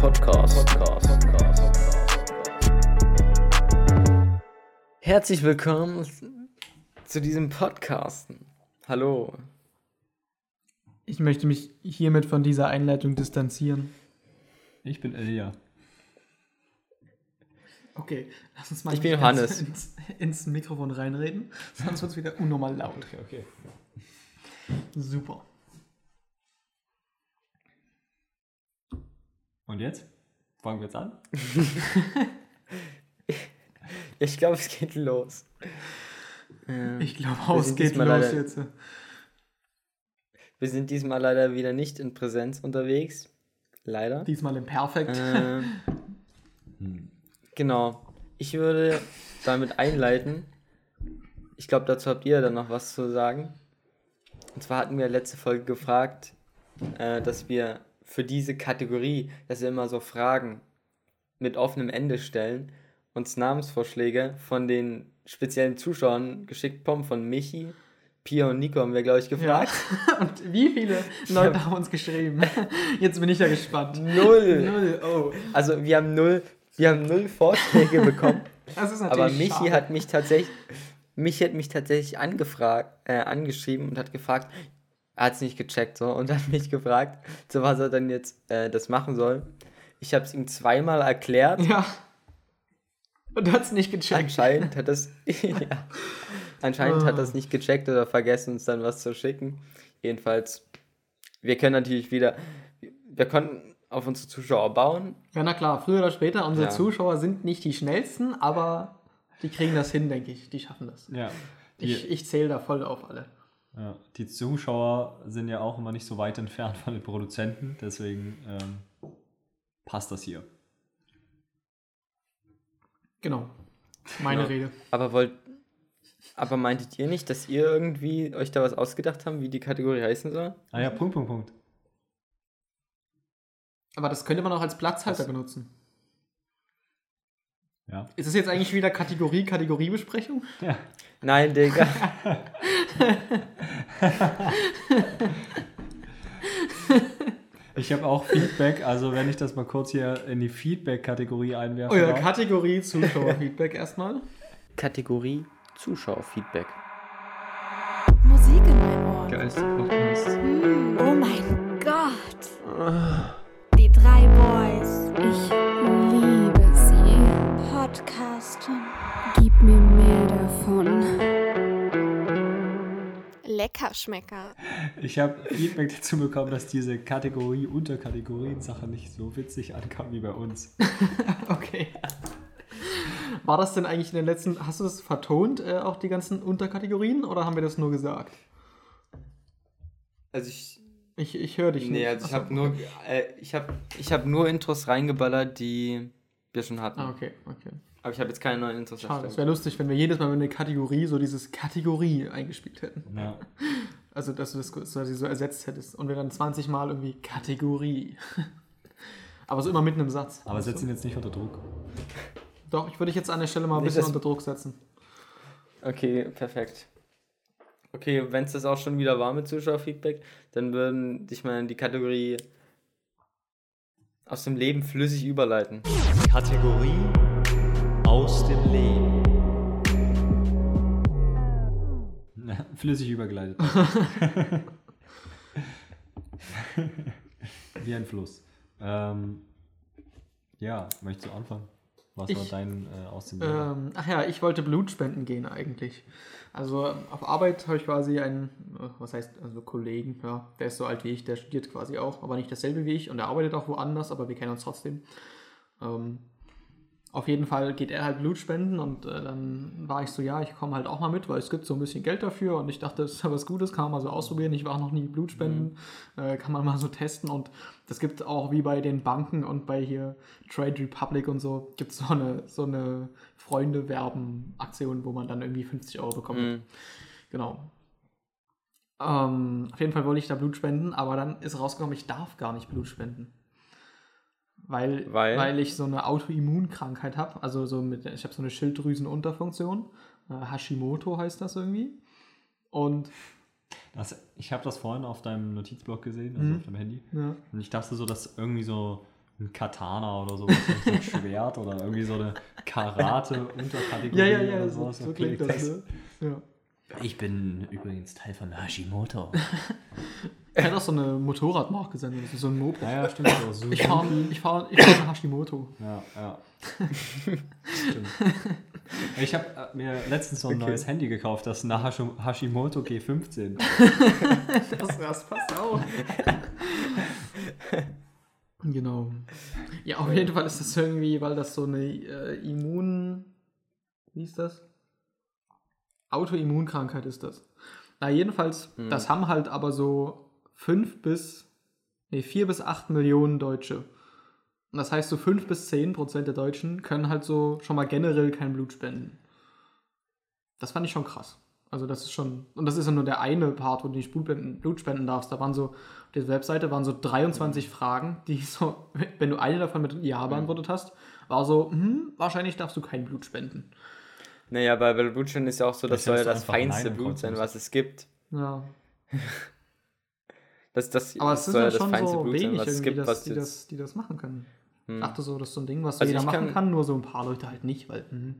Podcast. Podcast. Herzlich willkommen zu diesem Podcasten. Hallo. Ich möchte mich hiermit von dieser Einleitung distanzieren. Ich bin Elia. Okay, lass uns mal Ich bin Johannes. Ins, ins Mikrofon reinreden, sonst wird es wieder unnormal laut. Okay, okay. Super. Und jetzt? Fangen wir jetzt an? Ich glaube, es geht los. Ähm, Ich glaube, sind geht los leider- jetzt. Wir sind diesmal leider wieder nicht in Präsenz unterwegs. Leider. Diesmal im Perfekt. Hm. genau. Ich würde damit einleiten. Ich glaube, dazu habt ihr dann noch was zu sagen. Und zwar hatten wir letzte Folge gefragt, äh, dass wir für diese Kategorie, dass wir immer so Fragen mit offenem Ende stellen, uns Namensvorschläge von den speziellen Zuschauern geschickt bekommen, von Michi, Pia und Nico haben wir, glaube ich, Ja. gefragt. Und wie viele Leute haben uns geschrieben? Jetzt bin ich ja gespannt. Null. Null, oh. Also wir haben null, wir haben null Vorschläge bekommen. Das ist natürlich Aber Michi schade. hat mich tatsächlich, Michi hat mich tatsächlich angefragt, äh, angeschrieben und hat gefragt, er hat es nicht gecheckt so und hat mich gefragt, zu was er dann jetzt äh, das machen soll. Ich habe es ihm zweimal erklärt. Ja. Und hat es nicht gecheckt. Anscheinend hat das, ja, anscheinend hat das nicht gecheckt oder vergessen, uns dann was zu schicken. Jedenfalls, wir können natürlich wieder, wir konnten auf unsere Zuschauer bauen. Ja, na klar, früher oder später, unsere Ja. Zuschauer sind nicht die schnellsten, aber die kriegen das hin, denke ich. Die schaffen das. Ja. Ich, ich zähle da voll auf alle. Ja. die Zuschauer sind ja auch immer nicht so weit entfernt von den Produzenten, deswegen ähm, passt das hier. Genau. Meine Ja. Rede. Aber wollt, aber meintet ihr nicht, dass ihr irgendwie euch da was ausgedacht haben, wie die Kategorie heißen soll? Ah ja, Punkt, Punkt, Punkt. Aber das könnte man auch als Platzhalter Das- benutzen. Ja. Ist das jetzt eigentlich wieder Kategorie, Kategoriebesprechung? ja. Nein, Digga. Ich habe auch Feedback, also wenn ich das mal kurz hier in die Feedback-Kategorie einwerfe. Euer darf. Kategorie Zuschauerfeedback erstmal. Kategorie Zuschauerfeedback. Musik in mein Ohr. Geilste Podcast. Mm, Oh mein Gott. Die drei Boys. Ich liebe sie. Podcasten. Gib mir mehr davon. Leckerschmecker. Ich habe Feedback dazu bekommen, dass diese Kategorie Unterkategorien-Sache nicht so witzig ankam wie bei uns. Okay. War das denn eigentlich in den letzten, hast du das vertont, äh, auch die ganzen Unterkategorien, oder haben wir das nur gesagt? Also ich, Ich, ich höre dich nicht. nee, also ich habe nur, äh, ich habe, ich habe nur Intros reingeballert, die wir schon hatten. Ah, okay, okay. Aber ich habe jetzt keine neuen Intros Schade. Es wäre lustig, wenn wir jedes Mal mit einer Kategorie so dieses Kategorie eingespielt hätten. Ja. Also, dass du das quasi so ersetzt hättest und wir dann 20 Mal irgendwie Kategorie. Aber so immer mitten im Satz. Aber setz ihn jetzt nicht unter Druck. Doch, ich würde dich jetzt an der Stelle mal ein Nicht, bisschen unter Druck setzen. Okay, perfekt. Okay, wenn es das auch schon wieder war mit Zuschauerfeedback, dann würden dich mal in die Kategorie aus dem Leben flüssig überleiten. Kategorie aus dem Leben. Flüssig übergeleitet. Wie ein Fluss. Ähm, ja, möchtest du anfangen? Was war Ich- dein äh, aus dem Leben? Ähm, ach ja, ich wollte Blut spenden gehen eigentlich. Also auf Arbeit habe ich quasi einen, äh, was heißt, also Kollegen, ja, der ist so alt wie ich, der studiert quasi auch, aber nicht dasselbe wie ich und der arbeitet auch woanders, aber wir kennen uns trotzdem. Ähm, auf jeden Fall geht er halt Blut spenden und äh, dann war ich so, ja, ich komme halt auch mal mit, weil es gibt so ein bisschen Geld dafür und ich dachte, das ist ja was Gutes, kann man mal so ausprobieren. Ich war noch nie Blut spenden, äh, kann man mal so testen und das gibt auch wie bei den Banken und bei hier Trade Republic und so, gibt es so eine, so eine Freunde-Werben-Aktion, wo man dann irgendwie 50 Euro bekommt. Mhm. Genau. Ähm, auf jeden Fall wollte ich da Blut spenden, aber dann ist rausgekommen, ich darf gar nicht Blut spenden. Weil, Weil? weil ich so eine Autoimmunkrankheit habe. Also so mit, ich habe so eine Schilddrüsenunterfunktion. Äh, Hashimoto heißt das irgendwie. Und Das, ich habe das vorhin auf deinem Notizblock gesehen, also Mhm. auf deinem Handy. ja, Und ich dachte so, dass irgendwie so ein Katana oder sowas, so ein Schwert oder irgendwie so eine Karate-Unterkategorie Ja, ja, ja, oder so, sowas. so Okay, klingt das, ne? Ja. Ich bin übrigens Teil von Hashimoto. Er hat auch so eine Motorradmarke sein, ist so ein Moped. Ja, ja, stimmt. So. Ich fahre ich fahr, ich fahr eine Hashimoto. Ja, ja. Stimmt. Ich habe äh, mir letztens so ein neues Handy gekauft, das eine Hashi- Hashimoto G15. Das, das passt auch. genau. Ja, auf jeden Fall ist das irgendwie, weil das so eine äh, Immun. Wie ist das? Autoimmunkrankheit ist das. Na, jedenfalls, das haben halt aber so fünf bis. Nee, vier bis acht Millionen Deutsche. Und das heißt, so fünf bis zehn Prozent der Deutschen können halt so schon mal generell kein Blut spenden. Das fand ich schon krass. Also das ist schon, und das ist ja nur der eine Part, wo du nicht Blut spenden, Blut spenden darfst. Da waren so, auf der Webseite waren so 23 Fragen, die so, wenn du eine davon mit Ja beantwortet hast, war so, hm, wahrscheinlich darfst du kein Blut spenden. Naja, bei Blutspenden ist ja auch so, das soll ja das feinste Blut sein, was es gibt. Ja. Das, das Aber es sind soll ja das schon feinste so Blut sein, wenig was es irgendwie, gibt, dass, was die, jetzt. das, die das machen können. Hm. Ich dachte so, das ist so ein Ding, was Also jeder machen kann- kann, nur so ein paar Leute halt nicht, weil. mhm.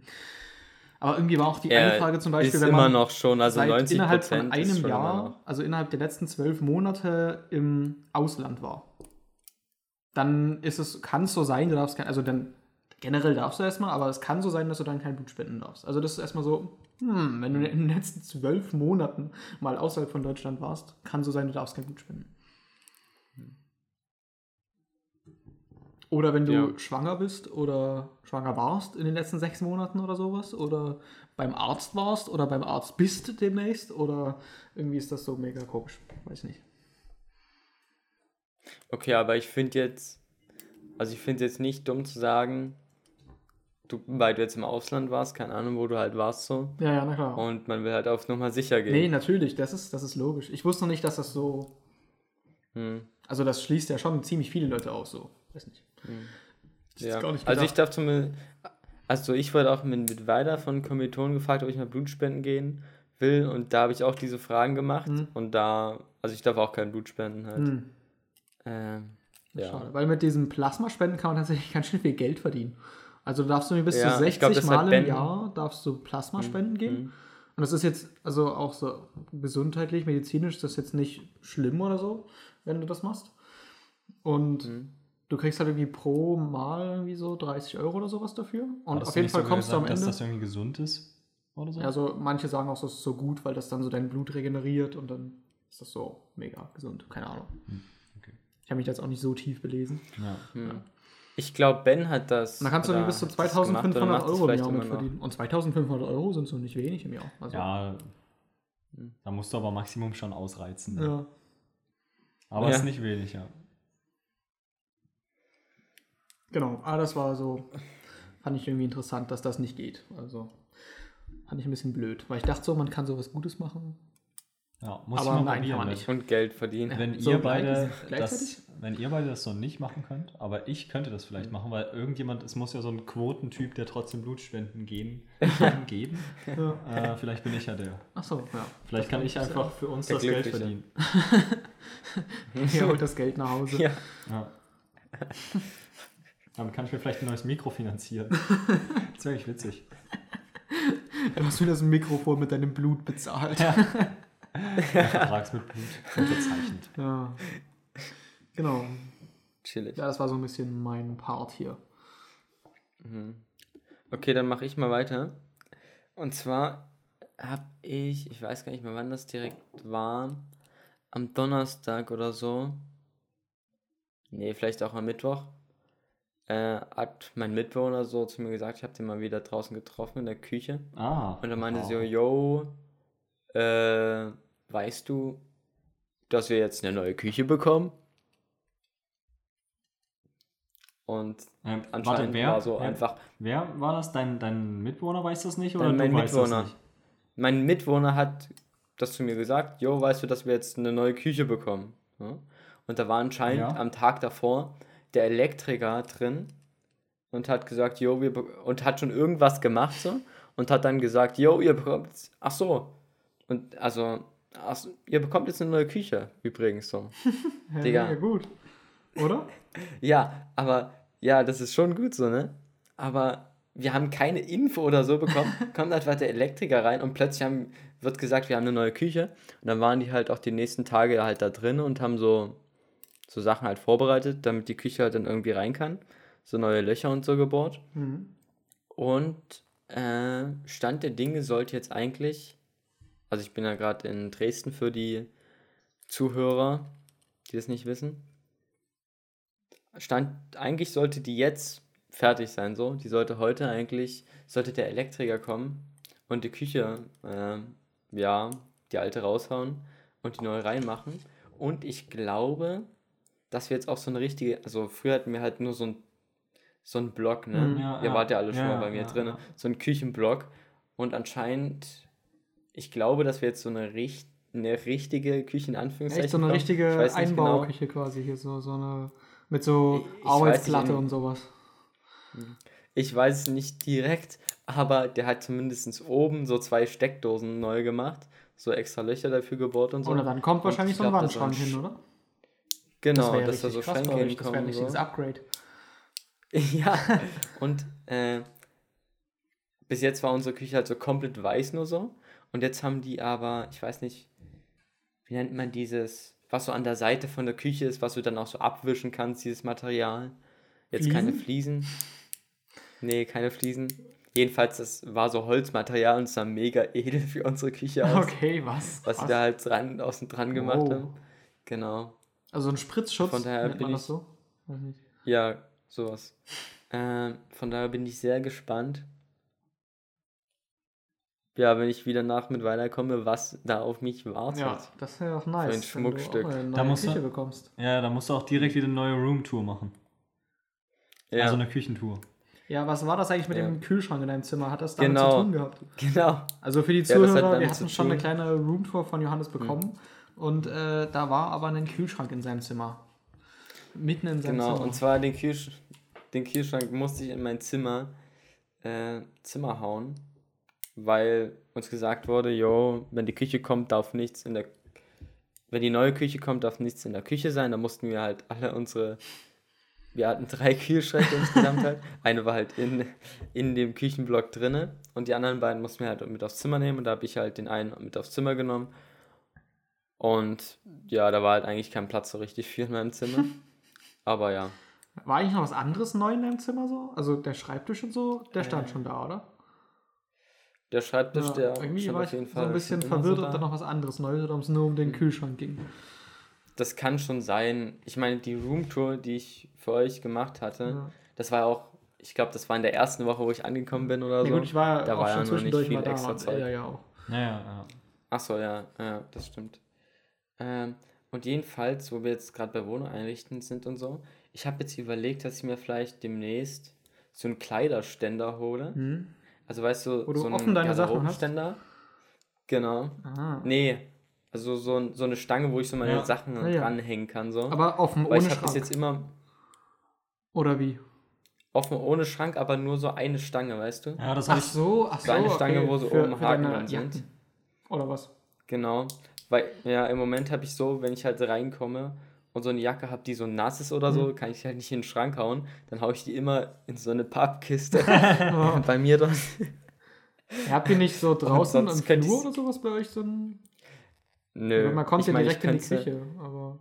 Aber irgendwie war auch die Ja, eine Frage zum Beispiel, ist wenn immer man noch schon, also seit 90 innerhalb von einem immer Jahr, also innerhalb der letzten zwölf Monate im Ausland war, dann ist es, kann es so sein, du darfst kein, also dann generell darfst du erstmal, aber es kann so sein, dass du dann kein Blut spenden darfst. Also das ist erstmal so, hm, wenn du in den letzten zwölf Monaten mal außerhalb von Deutschland warst, kann so sein, du darfst kein Blut spenden. Oder wenn du Ja. schwanger bist oder schwanger warst in den letzten sechs Monaten oder sowas oder beim Arzt warst oder beim Arzt bist demnächst oder irgendwie ist das so mega komisch. Weiß nicht. Okay, aber ich finde jetzt, also ich finde jetzt nicht dumm zu sagen, du, weil du jetzt im Ausland warst, keine Ahnung, wo du halt warst so, Ja, ja, na klar. und man will halt auf Nummer sicher gehen. nee, natürlich, das ist, das ist logisch. Ich wusste noch nicht, dass das so. Hm. Also das schließt ja schon ziemlich viele Leute aus, so. Weiß nicht. Ich Ja. gar nicht Also ich gedacht. darf zum also ich wurde auch mit, mit weiter von Kommilitonen gefragt, ob ich mal Blut spenden gehen will und da habe ich auch diese Fragen gemacht Mhm. und da, also ich darf auch kein Blut spenden halt. Hm, Ähm, schade. ja. Weil mit diesem Plasmaspenden kann man tatsächlich ganz schön viel Geld verdienen. Also du darfst du bis Ja, zu ich 60 glaub, Mal im Jahr darfst du Plasma spenden gehen. Mhm. Und das ist jetzt, also auch so gesundheitlich, medizinisch, ist das jetzt nicht schlimm oder so, wenn du das machst. Und Mhm. du kriegst halt irgendwie pro Mal irgendwie so 30 Euro oder sowas dafür. Und Hattest auf jeden Fall sogar kommst du am gesagt, Ende. Dass das irgendwie gesund ist? Oder so? Also manche sagen auch, das ist so gut, weil das dann so dein Blut regeneriert und dann ist das so mega gesund. Keine Ahnung. Hm, okay. Ich habe mich jetzt auch nicht so tief belesen. ja. Hm. Ich glaube, Ben hat das. Und da kannst du oder irgendwie bis zu hat das gemacht oder 2500 macht das Euro im Jahr verdienen. Und 2500 Euro sind so nicht wenig im Jahr. Also, ja, da musst du aber Maximum schon ausreizen. ne? ja. Aber Ja. ist nicht wenig, ja. Genau, aber das war so, fand ich irgendwie interessant, dass das nicht geht. Also fand ich ein bisschen blöd, weil ich dachte so, man kann sowas Gutes machen. Ja muss Aber ich mal nein, probieren, kann man wenn- nicht. Und Geld verdienen. Wenn So ihr beide das, wenn ihr beide das so nicht machen könnt, aber ich könnte das vielleicht machen, weil irgendjemand, es muss ja so ein Quotentyp, der trotzdem Blutspenden gehen, geben. Ja. Äh, vielleicht bin ich ja der. Achso, ja. Vielleicht kann ich einfach für uns Der das Geld verdienen. Er holt das Geld nach Hause. Ja. Ja. Damit kann ich mir vielleicht ein neues Mikro finanzieren. Das wäre echt witzig. Du hast mir das Mikrofon mit deinem Blut bezahlt. Ja. Vertragsmitblut unterzeichnet. Ja. Genau. Chillig. Ja, das war so ein bisschen mein Part hier. Okay, dann mache ich mal weiter. Und zwar habe ich, ich weiß gar nicht mehr, wann das direkt war, am Donnerstag oder so, nee, vielleicht auch am Mittwoch, äh, hat mein Mitbewohner so zu mir gesagt, ich habe den mal wieder draußen getroffen in der Küche. Ah. Und er meinte wow. so, yo, äh, weißt du, dass wir jetzt eine neue Küche bekommen? Und Ähm, anscheinend warte, wer, war so wer, einfach, wer war das? Dein, dein Mitbewohner weiß das nicht oder mein du weißt Mitbewohner. das nicht? mein Mitwohner hat das zu mir gesagt, jo, weißt du, dass wir jetzt eine neue Küche bekommen? Ja? Und da war anscheinend Ja. am Tag davor der Elektriker drin und hat gesagt, jo, wir und hat schon irgendwas gemacht so und hat dann gesagt, jo, ihr bekommt, ach so, und also, ach so, ihr bekommt jetzt eine neue Küche übrigens so. Ja, Digga. Ja, gut. Oder? Ja, aber ja, das ist schon gut so, ne? Aber wir haben keine Info oder so bekommen. Kommt einfach der Elektriker rein und plötzlich haben, wird gesagt, wir haben eine neue Küche. Und dann waren die halt auch die nächsten Tage halt da drin und haben so, so Sachen halt vorbereitet, damit die Küche halt dann irgendwie rein kann. So neue Löcher und so gebohrt. Mhm. Und äh, Stand der Dinge sollte jetzt eigentlich, also ich bin ja gerade in Dresden für die Zuhörer, die das nicht wissen. Stand, eigentlich sollte die jetzt fertig sein, so. Die sollte heute eigentlich, sollte der Elektriker kommen und die Küche, äh, ja, die alte raushauen und die neue reinmachen. Und ich glaube, dass wir jetzt auch so eine richtige, also früher hatten wir halt nur so ein so ein Block, ne? Mhm, ja, Ihr wart ja alle schon Ja, mal bei mir ja, drin. So ein Küchenblock. Und anscheinend, ich glaube, dass wir jetzt so eine, richt eine richtige Küche in Anführungszeichen Echt so eine bekommen. richtige genau. Einbauküche quasi hier, so, so eine mit so Ich- weiß Arbeitsplatte und sowas. Ich weiß es nicht direkt, aber der hat zumindest oben so zwei Steckdosen neu gemacht. So extra Löcher dafür gebohrt und so. Oder dann kommt wahrscheinlich ich so ein das Wandschrank hin, oder? Genau, wär dass da so Schränke euch, Das wäre ein hinkommen. richtiges So. Upgrade. Ja, und äh, bis jetzt war unsere Küche halt so komplett weiß nur so. Und jetzt haben die aber, ich weiß nicht, wie nennt man dieses, was so an der Seite von der Küche ist, was du dann auch so abwischen kannst, dieses Material. Jetzt keine Fliesen. Nee, keine Fliesen. Jedenfalls, das war so Holzmaterial und es sah mega edel für unsere Küche aus. Okay, was? Was sie da halt dran, außen dran gemacht Wow. haben. Genau. Also ein Spritzschutz, Von daher nennt bin man das ich- so? Weiß nicht. Ja, sowas. Ähm, von daher bin ich sehr gespannt. Ja, wenn ich wieder nach mit weiterkomme, was da auf mich wartet. Ja, das wäre auch nice. ein Schmuckstück. Wenn du auch eine Da neue musst du- Küche bekommst. Ja, da musst du auch direkt wieder eine neue Roomtour machen. Ja, Also eine Küchentour. Ja, was war das eigentlich mit Ja. dem Kühlschrank in deinem Zimmer? Hat das damit Genau. zu tun gehabt? genau. Also für die Zuhörer, damit wir hatten schon eine. Hm. kleine Roomtour von Johannes bekommen und äh, da war aber ein Kühlschrank in seinem Zimmer. Mitten in seinem Genau, Zimmer. und zwar den, Kühlsch den Kühlschrank musste ich in mein Zimmer, äh, Zimmer hauen, weil uns gesagt wurde, jo, wenn die Küche kommt, darf nichts in der wenn die neue Küche kommt, darf nichts in der Küche sein. Da mussten wir halt alle unsere wir hatten drei Kühlschränke insgesamt halt. Eine war halt in, in dem Küchenblock drinne und die anderen beiden mussten wir halt mit aufs Zimmer nehmen und da habe ich halt den einen mit aufs Zimmer genommen. Und ja, da war halt eigentlich kein Platz so richtig für in meinem Zimmer. Aber ja. War eigentlich noch was anderes neu in deinem Zimmer so? Also der Schreibtisch und so, der stand schon da, oder? Der Schreibtisch, Ja, der irgendwie war auf ich jeden so Fall ein bisschen verwirrt, so ob da da. noch was anderes Neues oder ob es nur um den Kühlschrank ging. Das kann schon sein. Ich meine, die Roomtour, die ich für euch gemacht hatte, Ja. das war auch, ich glaube, das war in der ersten Woche, wo ich angekommen bin oder Ja, so. gut, ich war da auch war schon ja noch nicht zwischendurch viel extra Zeug. Ja, ja, auch. Ja, ja, ja. Ach so, ja, ja, das stimmt. Ähm, und jedenfalls, wo wir jetzt gerade bei Wohnung einrichten sind und so, ich habe jetzt überlegt, dass ich mir vielleicht demnächst so einen Kleiderständer hole. Hm? Also weißt du, Wo du so einen offen deine Sachen hast? Genau. Ah. Nee, also so, so eine Stange, wo ich so meine Ja. Sachen Ja, ja. dranhängen kann. So. Aber offen, Weil ohne ich Schrank. jetzt immer Oder wie? offen ohne Schrank, aber nur so eine Stange, weißt du? Ja, das habe Ach ich. so, ach so. So eine Stange, okay. wo so Für- oben für Haken dran sind. Jacken. Oder was? Genau. Weil, ja, im Moment habe ich so, wenn ich halt reinkomme und so eine Jacke habe, die so nass ist oder Mhm. so, kann ich halt nicht in den Schrank hauen. Dann haue ich die immer in so eine Pappkiste Oh. bei mir. Ihr habt ihr nicht so draußen im Flur oder sowas bei euch so ein. Nö. man kommt ja mein, direkt in die Küche, aber.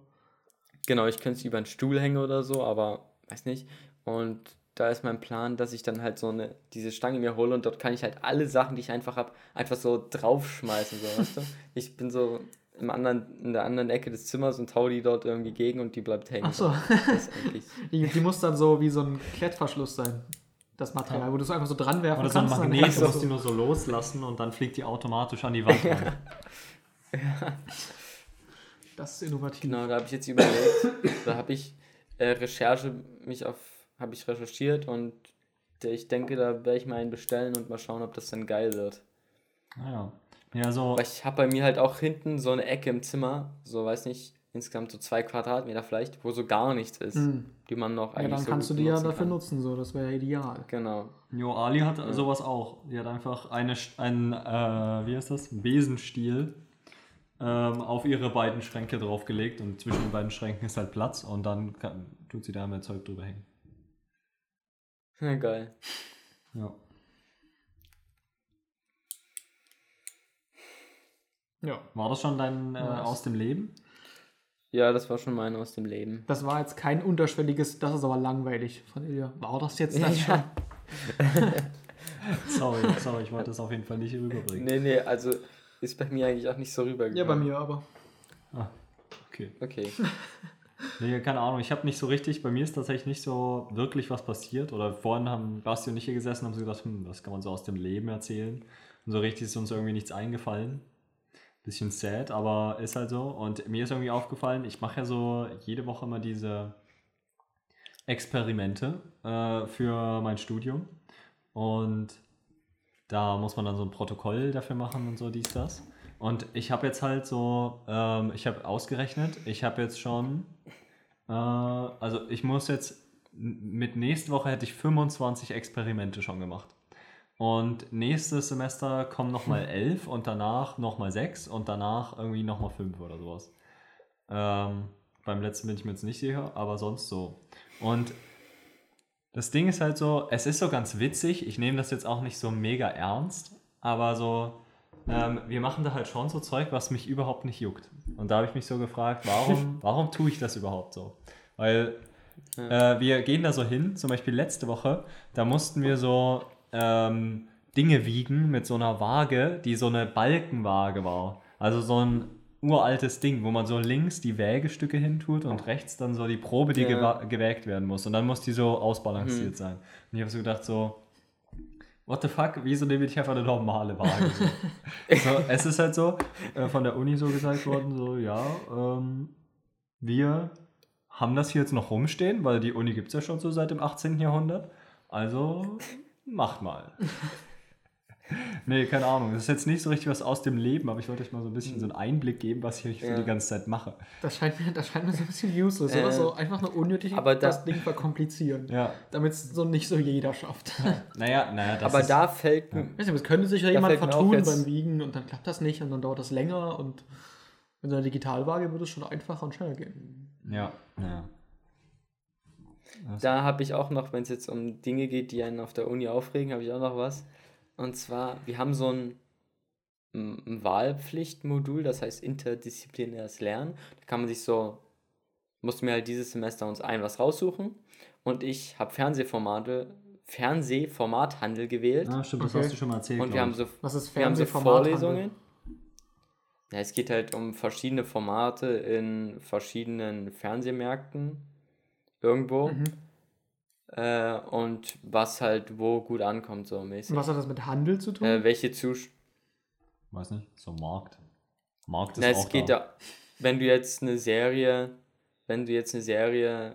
Genau, ich könnte es über einen Stuhl hängen oder so, aber weiß nicht. Und da ist mein Plan, dass ich dann halt so eine, diese Stange mir hole und dort kann ich halt alle Sachen, die ich einfach habe, einfach so draufschmeißen, so, weißt du? Ich bin so im anderen, in der anderen Ecke des Zimmers und hau die dort irgendwie gegen und die bleibt hängen. Ach so. Das ist eigentlich, Die, die muss dann so wie so ein Klettverschluss sein. Das Material, wo du es einfach so dran werfen Oder so ein kannst. dann Magnet, du musst die nur so loslassen und dann fliegt die automatisch an die Wand ran. Das ist innovativ. genau, da habe ich jetzt überlegt, da habe ich äh, Recherche, mich auf, habe ich recherchiert und ich denke, da werde ich mal einen bestellen und mal schauen, ob das dann geil wird. Naja. Ja, so. Aber ich habe bei mir halt auch hinten so eine Ecke im Zimmer, so weiß nicht, insgesamt so zwei Quadratmeter vielleicht, wo so gar nichts ist, Hm. die man noch Ja, eigentlich dann so kannst du die ja dafür kann. nutzen, so. Das wäre ja ideal. Genau. Jo, Ali hat sowas auch. Die hat einfach eine, einen, äh, wie heißt das? Besenstiel ähm, auf ihre beiden Schränke draufgelegt und zwischen den beiden Schränken ist halt Platz und dann kann, tut sie da mehr Zeug drüber hängen. Ja, geil. Ja. Ja. War das schon dein äh, aus dem Leben? Ja, das war schon mein aus dem Leben. Das war jetzt kein unterschwelliges, das ist aber langweilig von Ilja. War das jetzt das schon? Sorry, sorry, ich wollte das auf jeden Fall nicht rüberbringen. Nee, nee, also ist bei mir eigentlich auch nicht so rübergekommen. Ja, bei mir aber. Ah, okay. Okay. Nee, keine Ahnung, ich habe nicht so richtig, bei mir ist tatsächlich nicht so wirklich was passiert. Oder vorhin haben Basti und ich hier gesessen und haben so gedacht, hm, was kann man so aus dem Leben erzählen? Und so richtig ist uns irgendwie nichts eingefallen. Bisschen sad, aber ist halt so. Und mir ist irgendwie aufgefallen, ich mache ja so jede Woche immer diese Experimente äh, für mein Studium. Und da muss man dann so ein Protokoll dafür machen und so dies, das. Und ich habe jetzt halt so, ähm, ich habe ausgerechnet, ich habe jetzt schon, äh, also ich muss jetzt, mit nächste Woche hätte ich 25 Experimente schon gemacht. Und nächstes Semester kommen nochmal 11 und danach nochmal 6 und danach irgendwie nochmal 5 oder sowas. Ähm, beim letzten bin ich mir jetzt nicht sicher, aber sonst so. Und das Ding ist halt so, es ist so ganz witzig, ich nehme das jetzt auch nicht so mega ernst, aber so, ähm, wir machen da halt schon so Zeug, was mich überhaupt nicht juckt. Und da habe ich mich so gefragt, warum, warum tue ich das überhaupt so? Weil äh, wir gehen da so hin, zum Beispiel letzte Woche, da mussten wir so ähm, Dinge wiegen mit so einer Waage, die so eine Balkenwaage war. Also so ein uraltes Ding, wo man so links die Wägestücke hintut und rechts dann so die Probe, die Ja. gewägt werden muss. Und dann muss die so ausbalanciert sein. Und ich habe so gedacht, so, what the fuck, wieso nehme ich einfach eine normale Waage? So, so, es ist halt so, äh, von der Uni so gesagt worden, so, ja, ähm, wir haben das hier jetzt noch rumstehen, weil die Uni gibt es ja schon so seit dem 18. Jahrhundert. Also macht mal. nee, keine Ahnung. Das ist jetzt nicht so richtig was aus dem Leben, aber ich wollte euch mal so ein bisschen so einen Einblick geben, was ich so Ja. die ganze Zeit mache. Das scheint mir, das scheint mir so ein bisschen useless, Äh, oder? So einfach nur unnötig aber da- das Ding verkomplizieren. Ja, Damit es so nicht so jeder schafft. naja, naja, das Aber ist, da fällt, Weiß nicht, es könnte sich ja jemand vertun beim Wiegen und dann klappt das nicht und dann dauert das länger und mit einer Digitalwaage würde es schon einfacher und schneller gehen. Ja, ja. Da habe ich auch noch, wenn es jetzt um Dinge geht, die einen auf der Uni aufregen, habe ich auch noch was. Und zwar, wir haben so ein, Wahlpflichtmodul, das heißt interdisziplinäres Lernen. Da kann man sich so, mussten wir halt dieses Semester uns ein was raussuchen. Und ich habe Fernsehformate, Fernsehformathandel gewählt. Ah, stimmt, das Okay. hast du schon mal erzählt. und wir haben so Was ist Wir haben so? Vorlesungen. Ja, es geht halt um verschiedene Formate in verschiedenen Fernsehmärkten irgendwo. Mhm. Äh, und was halt wo gut ankommt, so mäßig. Und was hat das mit Handel zu tun? Äh, welche Zus... Weiß nicht, so Markt. Markt ist Na, auch es geht da. ja, wenn du jetzt eine Serie, wenn du jetzt eine Serie,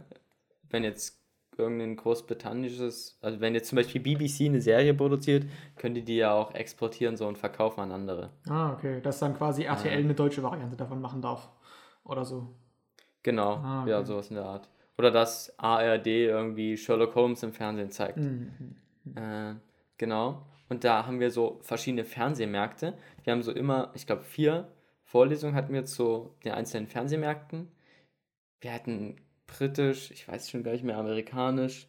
wenn jetzt irgendein großbritannisches, also wenn jetzt zum Beispiel BBC eine Serie produziert, könnt ihr die ja auch exportieren so und verkaufen an andere. ah, okay. Dass dann quasi RTL eine deutsche Variante davon machen darf. Oder so. Genau, Ah, ja, okay. sowas in der Art. Oder dass ARD irgendwie Sherlock Holmes im Fernsehen zeigt. Mhm. Äh, genau. Und da haben wir so verschiedene Fernsehmärkte. Wir haben so immer, ich glaube, vier Vorlesungen hatten wir zu den einzelnen Fernsehmärkten. Wir hatten britisch, ich weiß schon gar nicht mehr, amerikanisch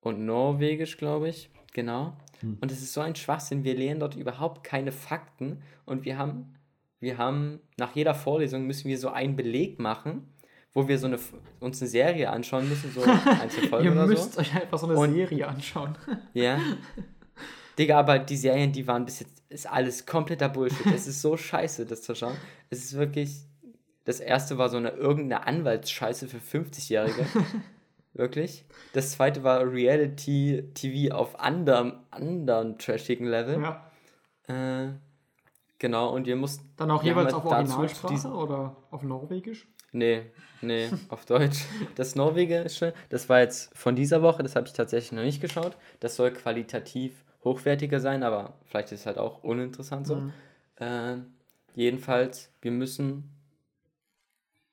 und norwegisch, glaube ich. Genau. Hm. Und es ist so ein Schwachsinn. Wir lernen dort überhaupt keine Fakten und wir haben, wir haben, nach jeder Vorlesung müssen wir so einen Beleg machen, wo wir so eine, uns eine Serie anschauen müssen, so einzelne Folgen Ihr oder müsst so. euch einfach so eine Und- Serie anschauen. Ja. Digga, aber die Serien, die waren bis jetzt, ist alles kompletter Bullshit. es ist so scheiße, das zu schauen. Es ist wirklich. Das erste war so eine irgendeine Anwaltsscheiße für 50-Jährige. wirklich. Das zweite war Reality TV auf anderem, anderen trashigen Level. Ja. Äh, genau, und wir mussten. Dann auch jeweils auf Originalsprache oder auf Norwegisch? Nee, nee, auf Deutsch. Das Norwegische, das war jetzt von dieser Woche, das habe ich tatsächlich noch nicht geschaut. Das soll qualitativ hochwertiger sein, aber vielleicht ist es halt auch uninteressant so. Mhm. Äh, jedenfalls, wir müssen,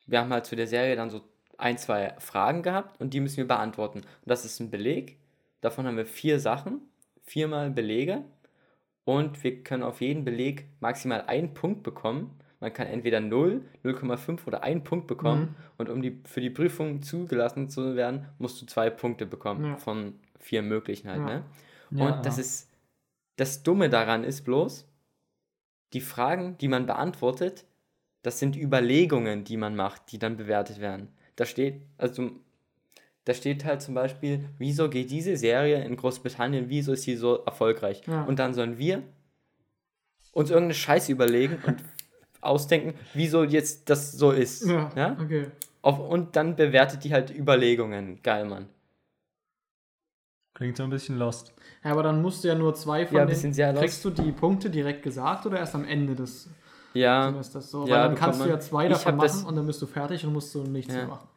wir haben halt zu der Serie dann so ein, zwei Fragen gehabt und die müssen wir beantworten. Und das ist ein Beleg. Davon haben wir vier Sachen, viermal Belege. Und wir können auf jeden Beleg maximal einen Punkt bekommen. Man kann entweder 0, 0,5 oder 1 Punkt bekommen. Mhm. Und um die, für die Prüfung zugelassen zu werden, musst du zwei Punkte bekommen Ja. von vier möglichen halt. Ja. Ne? Ja. Und das ist, das Dumme daran ist bloß, die Fragen, die man beantwortet, das sind Überlegungen, die man macht, die dann bewertet werden. Da steht, also, da steht halt zum Beispiel, wieso geht diese Serie in Großbritannien, wieso ist sie so erfolgreich? Ja. Und dann sollen wir uns irgendeine Scheiße überlegen und ausdenken, wieso jetzt das so ist. Ja, Ja? okay. Auf, und dann bewertet die halt Überlegungen. Geil, Mann. Klingt so ein bisschen lost. Ja, aber dann musst du ja nur zwei von Ja, den... sehr lost. Kriegst du die Punkte direkt gesagt oder erst am Ende des Ja, Semesters? So, Ja, weil dann bekommt kannst du man. ja zwei davon machen das- und dann bist du fertig und musst du nichts Ja. mehr machen.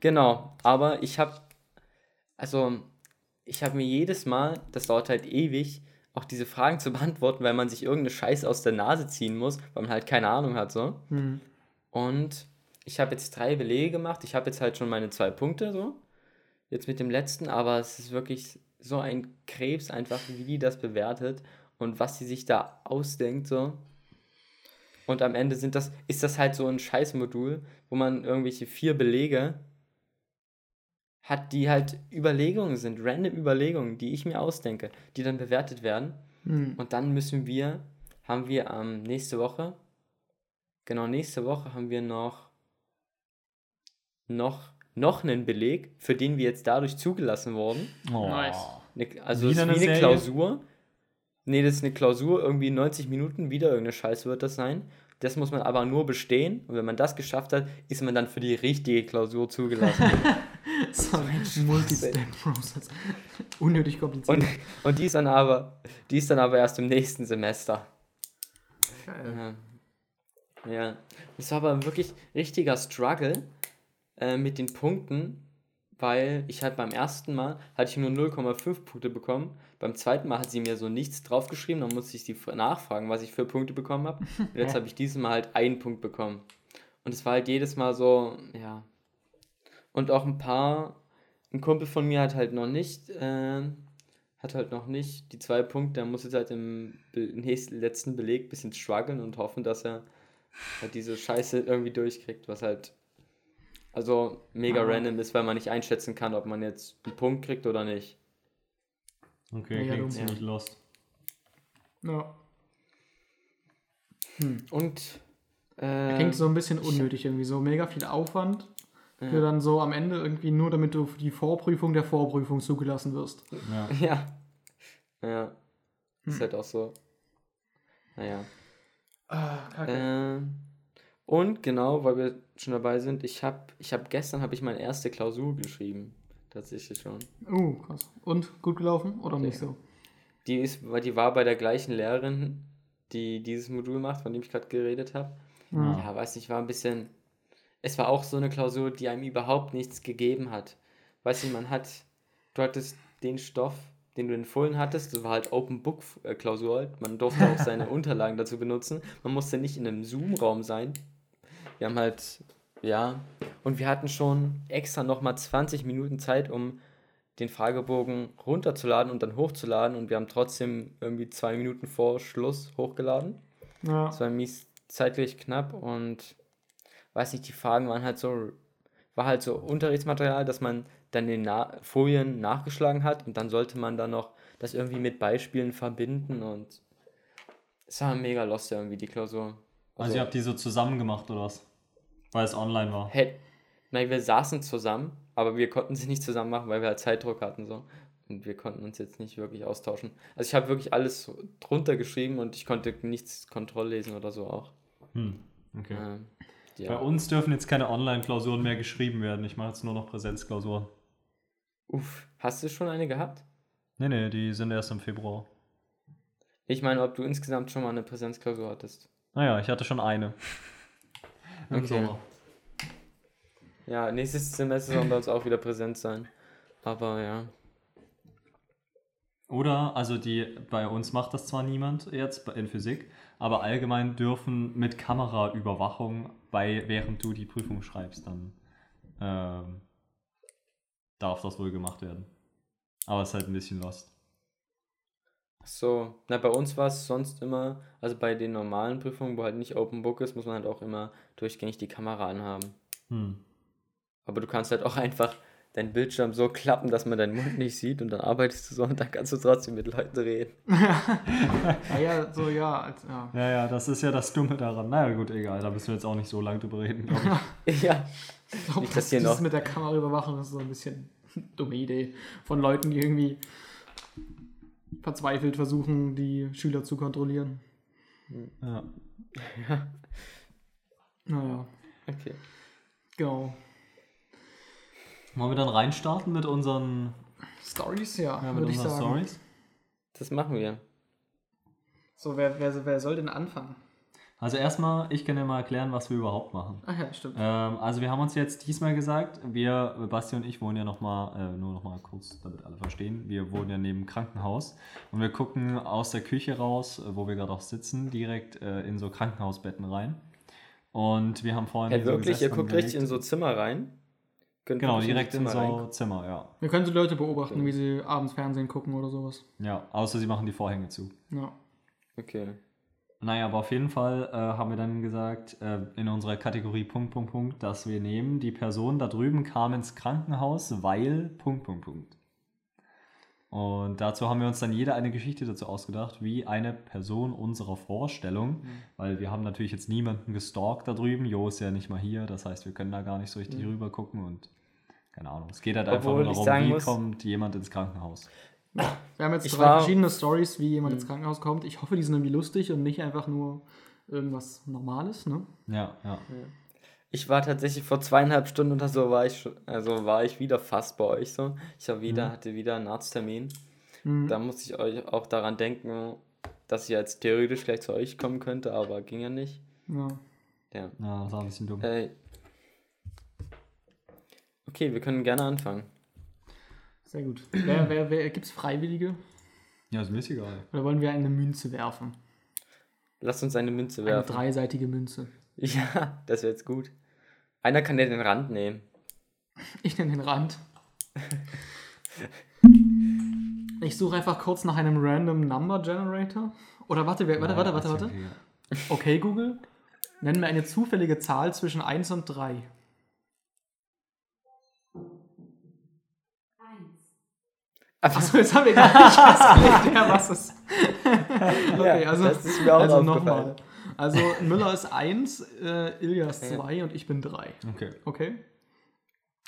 Genau, aber ich habe, also ich habe mir jedes Mal, das dauert halt ewig, auch diese Fragen zu beantworten, weil man sich irgendeine Scheiße aus der Nase ziehen muss, weil man halt keine Ahnung hat so. Hm. Und ich habe jetzt drei Belege gemacht, ich habe jetzt halt schon meine zwei Punkte so, jetzt mit dem letzten, aber es ist wirklich so ein Krebs einfach, wie die das bewertet und was sie sich da ausdenkt so. Und am Ende sind das, ist das halt so ein Scheißmodul, wo man irgendwelche vier Belege hat, die halt Überlegungen sind, random Überlegungen, die ich mir ausdenke, die dann bewertet werden. Hm. Und dann müssen wir, haben wir ähm, nächste Woche, genau nächste Woche haben wir noch, noch, noch einen Beleg, für den wir jetzt dadurch zugelassen wurden. Oh. Nice. Eine, also es Wieder ist eine wie eine Serie? Klausur. Nee, das ist eine Klausur, irgendwie 90 Minuten, wieder irgendeine Scheiße wird das sein. Das muss man aber nur bestehen. Und wenn man das geschafft hat, ist man dann für die richtige Klausur zugelassen. So ein Multi-Step-Process. Unnötig kompliziert. und, und die ist dann aber, die ist dann aber erst im nächsten Semester. Geil. Ja. ja. Das war aber wirklich richtiger Struggle äh, mit den Punkten, weil ich halt beim ersten Mal hatte ich nur 0,5 Punkte bekommen. Beim zweiten Mal hat sie mir so nichts draufgeschrieben, dann musste ich sie nachfragen, was ich für Punkte bekommen habe. Und jetzt habe ich dieses Mal halt einen Punkt bekommen. Und es war halt jedes Mal so, ja. Und auch ein paar, ein Kumpel von mir hat halt noch nicht, äh, hat halt noch nicht die zwei Punkte, der muss jetzt halt im nächsten, letzten Beleg ein bisschen strugglen und hoffen, dass er halt diese Scheiße irgendwie durchkriegt, was halt also mega Ah. random ist, weil man nicht einschätzen kann, ob man jetzt einen Punkt kriegt oder nicht. Okay, Mega klingt ziemlich lost. Ja. Und äh, Klingt so ein bisschen unnötig irgendwie. So mega viel Aufwand für Ja. dann so am Ende irgendwie nur, damit du für die Vorprüfung der Vorprüfung zugelassen wirst. Ja. ja. Ja. Ist Hm. halt auch so. Naja. Ah, kacke. Ähm, und genau, weil wir schon dabei sind, ich habe ich hab gestern habe ich meine erste Klausur geschrieben. Tatsächlich schon. Uh, krass. Und gut gelaufen oder nicht Ja. so? Die, ist, weil die war bei der gleichen Lehrerin, die dieses Modul macht, von dem ich gerade geredet habe. Hm. Ja, weiß nicht, war ein bisschen. Es war auch so eine Klausur, die einem überhaupt nichts gegeben hat. Weißt du, man hat. Du hattest den Stoff, den du empfohlen hattest, das war halt Open Book äh, Klausur halt. Man durfte auch seine Unterlagen dazu benutzen. Man musste nicht in einem Zoom-Raum sein. Wir haben halt. Ja. Und wir hatten schon extra nochmal 20 Minuten Zeit, um den Fragebogen runterzuladen und dann hochzuladen. Und wir haben trotzdem irgendwie zwei Minuten vor Schluss hochgeladen. Ja. Es war mies zeitlich knapp und weiß nicht, die Fragen waren halt so, war halt so Unterrichtsmaterial, dass man dann in Na Folien nachgeschlagen hat und dann sollte man dann noch das irgendwie mit Beispielen verbinden und es war mega lost irgendwie die Klausur. Also ihr habt die so zusammen gemacht oder was? Weil es online war. Hey, nein, wir saßen zusammen, aber wir konnten sie nicht zusammen machen, weil wir halt Zeitdruck hatten so. Und wir konnten uns jetzt nicht wirklich austauschen. Also ich habe wirklich alles drunter geschrieben und ich konnte nichts Kontrolllesen oder so auch. Hm. Okay. Ähm, Bei ja. uns dürfen jetzt keine Online-Klausuren mehr geschrieben werden. Ich mache jetzt nur noch Präsenzklausuren. Uff, hast du schon eine gehabt? Nee, nee, die sind erst im Februar. Ich meine, ob du insgesamt schon mal eine Präsenzklausur hattest. Naja, ich hatte schon eine. Im Okay. Sommer. Ja, nächstes Semester sollen bei uns auch wieder präsent sein. Aber ja. Oder, also die, bei uns macht das zwar niemand jetzt in Physik, aber allgemein dürfen mit Kameraüberwachung bei, während du die Prüfung schreibst, dann ähm, darf das wohl gemacht werden. Aber es ist halt ein bisschen lost. So, na, bei uns war es sonst immer, also bei den normalen Prüfungen, wo halt nicht Open Book ist, muss man halt auch immer durchgängig die Kamera anhaben. Hm. Aber du kannst halt auch einfach deinen Bildschirm so klappen, dass man deinen Mund nicht sieht und dann arbeitest du so und dann kannst du trotzdem mit Leuten reden. Ah ja, so ja, als, ja. Ja, ja, das ist ja das Dumme daran. Naja, gut, egal, da müssen wir jetzt auch nicht so lange drüber reden, glaube ich. ja, Ich glaube, das, dass hier noch- mit der Kameraüberwachung ist so ein bisschen dumme Idee von Leuten, die irgendwie verzweifelt versuchen, die Schüler zu kontrollieren. Ja. Naja, okay. genau. Wollen wir dann reinstarten mit unseren, Stories, ja, ja, mit würde ich unseren sagen. Stories? Das machen wir. So, wer, wer, wer soll denn anfangen? Also erstmal, ich kann dir mal erklären, was wir überhaupt machen. Ach ja, stimmt. Ähm, also wir haben uns jetzt diesmal gesagt, wir, Basti und ich wohnen ja nochmal, äh, nur nochmal kurz, damit alle verstehen, wir wohnen ja neben dem Krankenhaus und wir gucken aus der Küche raus, äh, wo wir gerade auch sitzen, direkt äh, in so Krankenhausbetten rein. Und wir haben vorhin Ja, hier so wirklich, ihr guckt richtig in so Zimmer rein. Könnt Genau, direkt in Zimmer so reingucken. Zimmer, ja. Wir können die Leute beobachten, wie sie abends Fernsehen gucken oder sowas. Ja, außer sie machen die Vorhänge zu. Ja. Okay. Naja, aber auf jeden Fall äh, haben wir dann gesagt, äh, in unserer Kategorie Punkt, Punkt, Punkt, dass wir nehmen, die Person da drüben kam ins Krankenhaus, weil Punkt, Punkt, Punkt. Und dazu haben wir uns dann jeder eine Geschichte dazu ausgedacht, wie eine Person unserer Vorstellung, weil wir haben natürlich jetzt niemanden gestalkt da drüben. Jo ist ja nicht mal hier, das heißt, wir können da gar nicht so richtig rüber gucken und keine Ahnung. Es geht halt einfach Obwohl nur ich darum, sagen wie muss- kommt jemand ins Krankenhaus. Wir haben jetzt Ich drei war- verschiedene Stories, wie jemand ins Krankenhaus kommt. Ich hoffe, die sind irgendwie lustig und nicht einfach nur irgendwas Normales, ne? Ja, ja. Ich war tatsächlich vor zweieinhalb Stunden oder so, war ich schon, also war ich wieder fast bei euch so. Ich war wieder, hatte wieder einen Arzttermin. Mhm. Da musste ich euch auch daran denken, dass ich jetzt theoretisch gleich zu euch kommen könnte, aber ging ja nicht. Ja. Ja. Ja, das war ein bisschen dumm. Äh, okay, wir können gerne anfangen. Sehr gut. Wer, wer, wer, Gibt es Freiwillige? Ja, ist mir ist egal. Oder wollen wir eine Münze werfen? Lasst uns eine Münze Eine werfen. dreiseitige Münze. Ja, das wäre jetzt gut. Einer kann ja den Rand nehmen. Ich nehme den Rand. Ich suche einfach kurz nach einem Random Number Generator. Oder warte, wer- warte, warte, warte, warte. Okay, Google. Nenn mir eine zufällige Zahl zwischen 1 und 3. Achso, jetzt haben wir gar nicht festgelegt, ja, was ist. Okay, Ja, also, das ist mir auch also nochmal. Also Müller ist 1, äh, Ilias Ja. 2 und ich bin 3. Okay. Okay?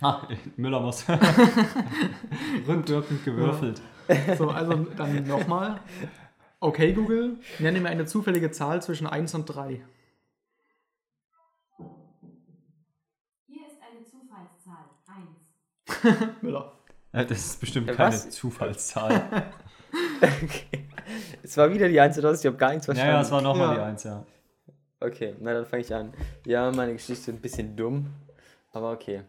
Ah, Müller muss rückwirkend gewürfelt. So, also dann nochmal. Okay, Google, nenne mir eine zufällige Zahl zwischen 1 und 3. Hier ist eine Zufallszahl. 1. Müller. Ja, das ist bestimmt Ja, keine was? Zufallszahl. Okay. Es war wieder die Eins oder was? Ich habe gar nichts ja, verstanden. ja, es war nochmal Ja. die Eins, ja. Okay, na dann fange ich an. Ja, meine Geschichte ist ein bisschen dumm, aber okay.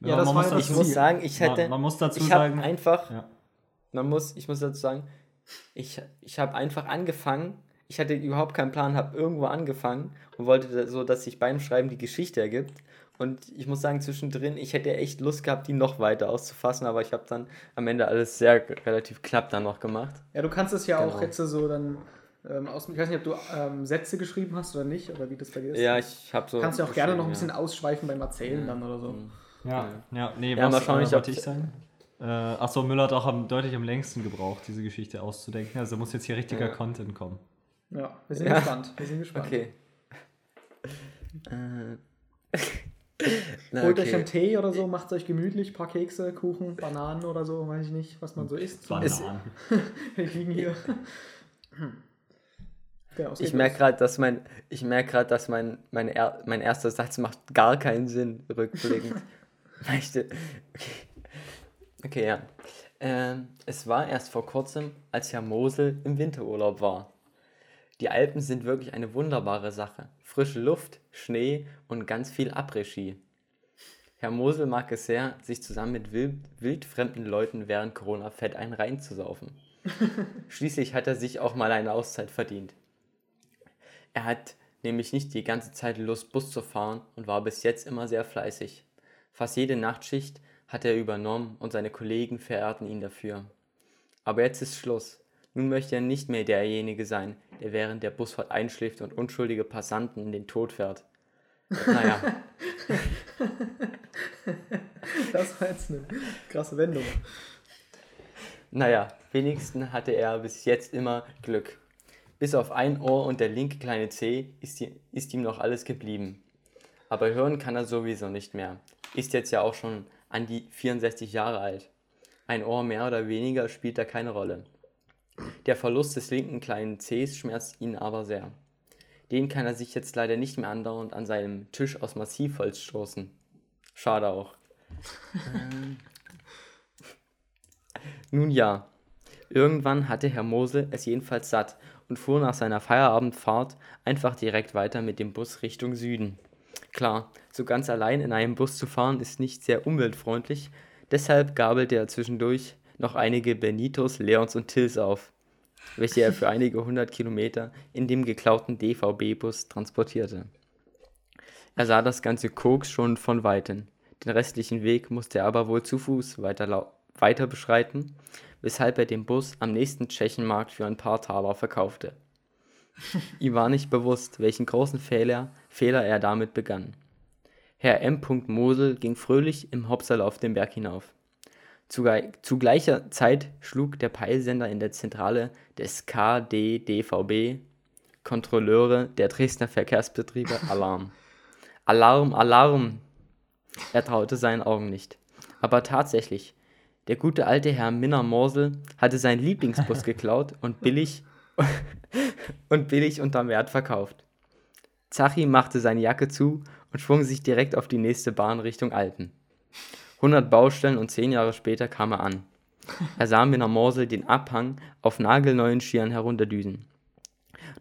Ja, das war muss ja das Ich Ziel. muss sagen, ich hätte. man, man muss dazu ich habe sagen, einfach. ja. Man muss, ich muss dazu sagen, ich, ich habe einfach angefangen. Ich hatte überhaupt keinen Plan, habe irgendwo angefangen und wollte so, dass sich beim Schreiben die Geschichte ergibt. Und ich muss sagen, zwischendrin, ich hätte echt Lust gehabt, die noch weiter auszufassen, aber ich habe dann am Ende alles sehr relativ knapp dann noch gemacht. Ja, du kannst es ja auch Genau. jetzt so dann ähm, aus. Ich weiß nicht, ob du ähm, Sätze geschrieben hast oder nicht, oder wie das bei dir ist. Ja, ich habe so. Kannst du auch gerne noch ein bisschen geschrieben, ausschweifen beim Erzählen dann oder so. ja, ja, nee, Ja, was mal schauen, äh, ich wollte ich sagen? Äh, achso, Müller hat auch am, deutlich am längsten gebraucht, diese Geschichte auszudenken. Also muss jetzt hier richtiger Ja. Content kommen. Ja, wir sind Ja. gespannt. Wir sind Ja. gespannt. Okay. Äh. Na, Holt euch okay. einen Tee oder so, macht euch gemütlich, paar Kekse, Kuchen, Bananen oder so, weiß ich nicht, was man so isst. Bananen. Wir liegen hier. Es Ich merke gerade, dass mein, ich merke gerade, dass mein, mein, er, mein erster Satz macht gar keinen Sinn, rückblickend. Möchte. Okay. okay, ja. Ähm, es war erst vor kurzem, als Herr Mosel im Winterurlaub war. Die Alpen sind wirklich eine wunderbare Sache. Frische Luft, Schnee und ganz viel Après-Ski. Herr Mosel mag es sehr, sich zusammen mit wild, wildfremden Leuten während Corona fett einen reinzusaufen. Schließlich hat er sich auch mal eine Auszeit verdient. Er hat nämlich nicht die ganze Zeit Lust, Bus zu fahren und war bis jetzt immer sehr fleißig. Fast jede Nachtschicht hat er übernommen und seine Kollegen verehrten ihn dafür. Aber jetzt ist Schluss. Nun möchte er nicht mehr derjenige sein, der während der Busfahrt einschläft und unschuldige Passanten in den Tod fährt. Naja, Das war jetzt eine krasse Wendung. naja, wenigstens hatte er bis jetzt immer Glück. Bis auf ein Ohr und der linke kleine Zeh ist, ist ihm noch alles geblieben. Aber hören kann er sowieso nicht mehr. Ist jetzt ja auch schon an die 64 Jahre alt. Ein Ohr mehr oder weniger spielt da keine Rolle. Der Verlust des linken kleinen Zehs schmerzt ihn aber sehr. Den kann er sich jetzt leider nicht mehr andauernd an seinem Tisch aus Massivholz stoßen. Schade auch. Ähm. Nun ja, irgendwann hatte Herr Mosel es jedenfalls satt und fuhr nach seiner Feierabendfahrt einfach direkt weiter mit dem Bus Richtung Süden. Klar, so ganz allein in einem Bus zu fahren ist nicht sehr umweltfreundlich, deshalb gabelte er zwischendurch noch einige Benitos, Leons und Tills auf, welche er für einige hundert Kilometer in dem geklauten DVB-Bus transportierte. Er sah das ganze Koks schon von Weitem. Den restlichen Weg musste er aber wohl zu Fuß weiter, weiter beschreiten, weshalb er den Bus am nächsten Tschechenmarkt für ein paar Taler verkaufte. Ihm war nicht bewusst, welchen großen Fehler, Fehler er damit begann. Herr M. Mosel ging fröhlich im Hopserlauf den Berg hinauf. Zu, gleicher Zeit schlug der Peilsender in der Zentrale des KDDVB, Kontrolleure der Dresdner Verkehrsbetriebe, Alarm. Alarm, Alarm! Er traute seinen Augen nicht. Aber tatsächlich, der gute alte Herr Minner Morsel hatte seinen Lieblingsbus geklaut und billig und billig unterm Wert verkauft. Zachi machte seine Jacke zu und schwung sich direkt auf die nächste Bahn Richtung Alpen. 100 Baustellen und zehn Jahre später kam er an. Er sah Minner Morsel den Abhang auf nagelneuen Skiern herunterdüsen.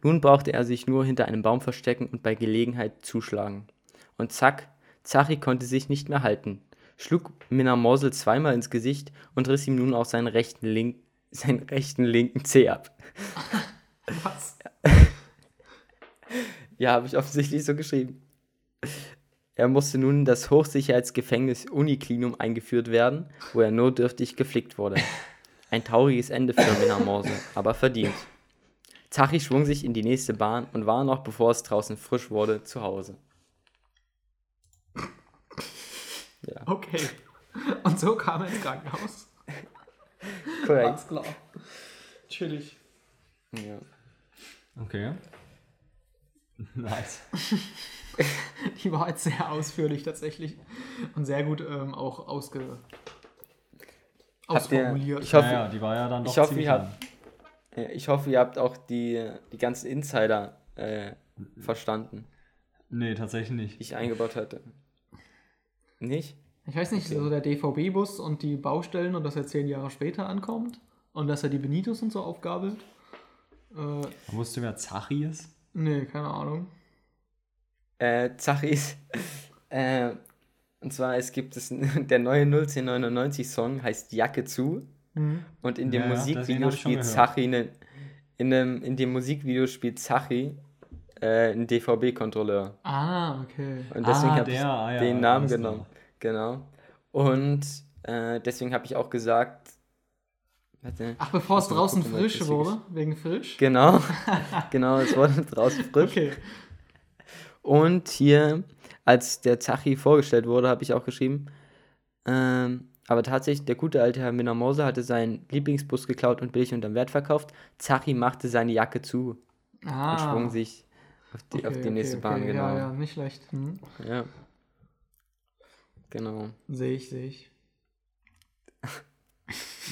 Nun brauchte er sich nur hinter einem Baum verstecken und bei Gelegenheit zuschlagen. Und zack, Zachi konnte sich nicht mehr halten, schlug Minna Morsel zweimal ins Gesicht und riss ihm nun auch seinen rechten, link seinen rechten linken Zeh ab. Was? Ja, habe ich offensichtlich so geschrieben. Er musste nun in das Hochsicherheitsgefängnis Uniklinum eingeführt werden, wo er notdürftig geflickt wurde. Ein trauriges Ende für Minna Morsel, aber verdient. Zachi schwung sich in die nächste Bahn und war noch, bevor es draußen frisch wurde, zu Hause. Ja, Okay. Und so kam er ins Krankenhaus. korrekt. Ganz klar. Chillig. Ja. Okay. Nice. Die war jetzt sehr ausführlich tatsächlich. Und sehr gut ähm, auch ausge... Ausformuliert. ich hoffe, ja, ja, die war ja dann doch ich hoffe, ziemlich ihr habt- Ich hoffe, ihr habt auch die, die ganzen Insider äh, verstanden, Nee, tatsächlich nicht. die ich eingebaut hatte. Nicht? Ich weiß nicht, so der DVB-Bus und die Baustellen und dass er zehn Jahre später ankommt und dass er die Benitos und so aufgabelt. Äh, Wusstest du, wer Zachi ist? nee, keine Ahnung. Äh, Zachis. Äh, und zwar, es gibt es, der neue 01099-Song heißt Jacke zu. Mhm. Und in dem Ja, Musikvideo spielt. Zachi ne, in, dem, in dem Musikvideo spielt Zachi äh, einen DVB-Kontrolleur. Ah, okay. Und deswegen Ah, habe ich ah ja, den Namen genommen. Genau. Und äh, deswegen habe ich auch gesagt. Warte. Ach, bevor es draußen gucken, frisch wurde, wegen frisch? Genau. genau, es wurde draußen frisch. Okay. Und hier, als der Zachi vorgestellt wurde, habe ich auch geschrieben. Ähm, aber tatsächlich, der gute alte Herr Minna Moser hatte seinen Lieblingsbus geklaut und billig unterm Wert verkauft. Zachi machte seine Jacke zu Ah. und schwung sich auf die, auf okay, die nächste okay, Bahn, okay. genau. Ja, ja, nicht schlecht. Hm. Ja. Genau. Sehe ich, sehe ich.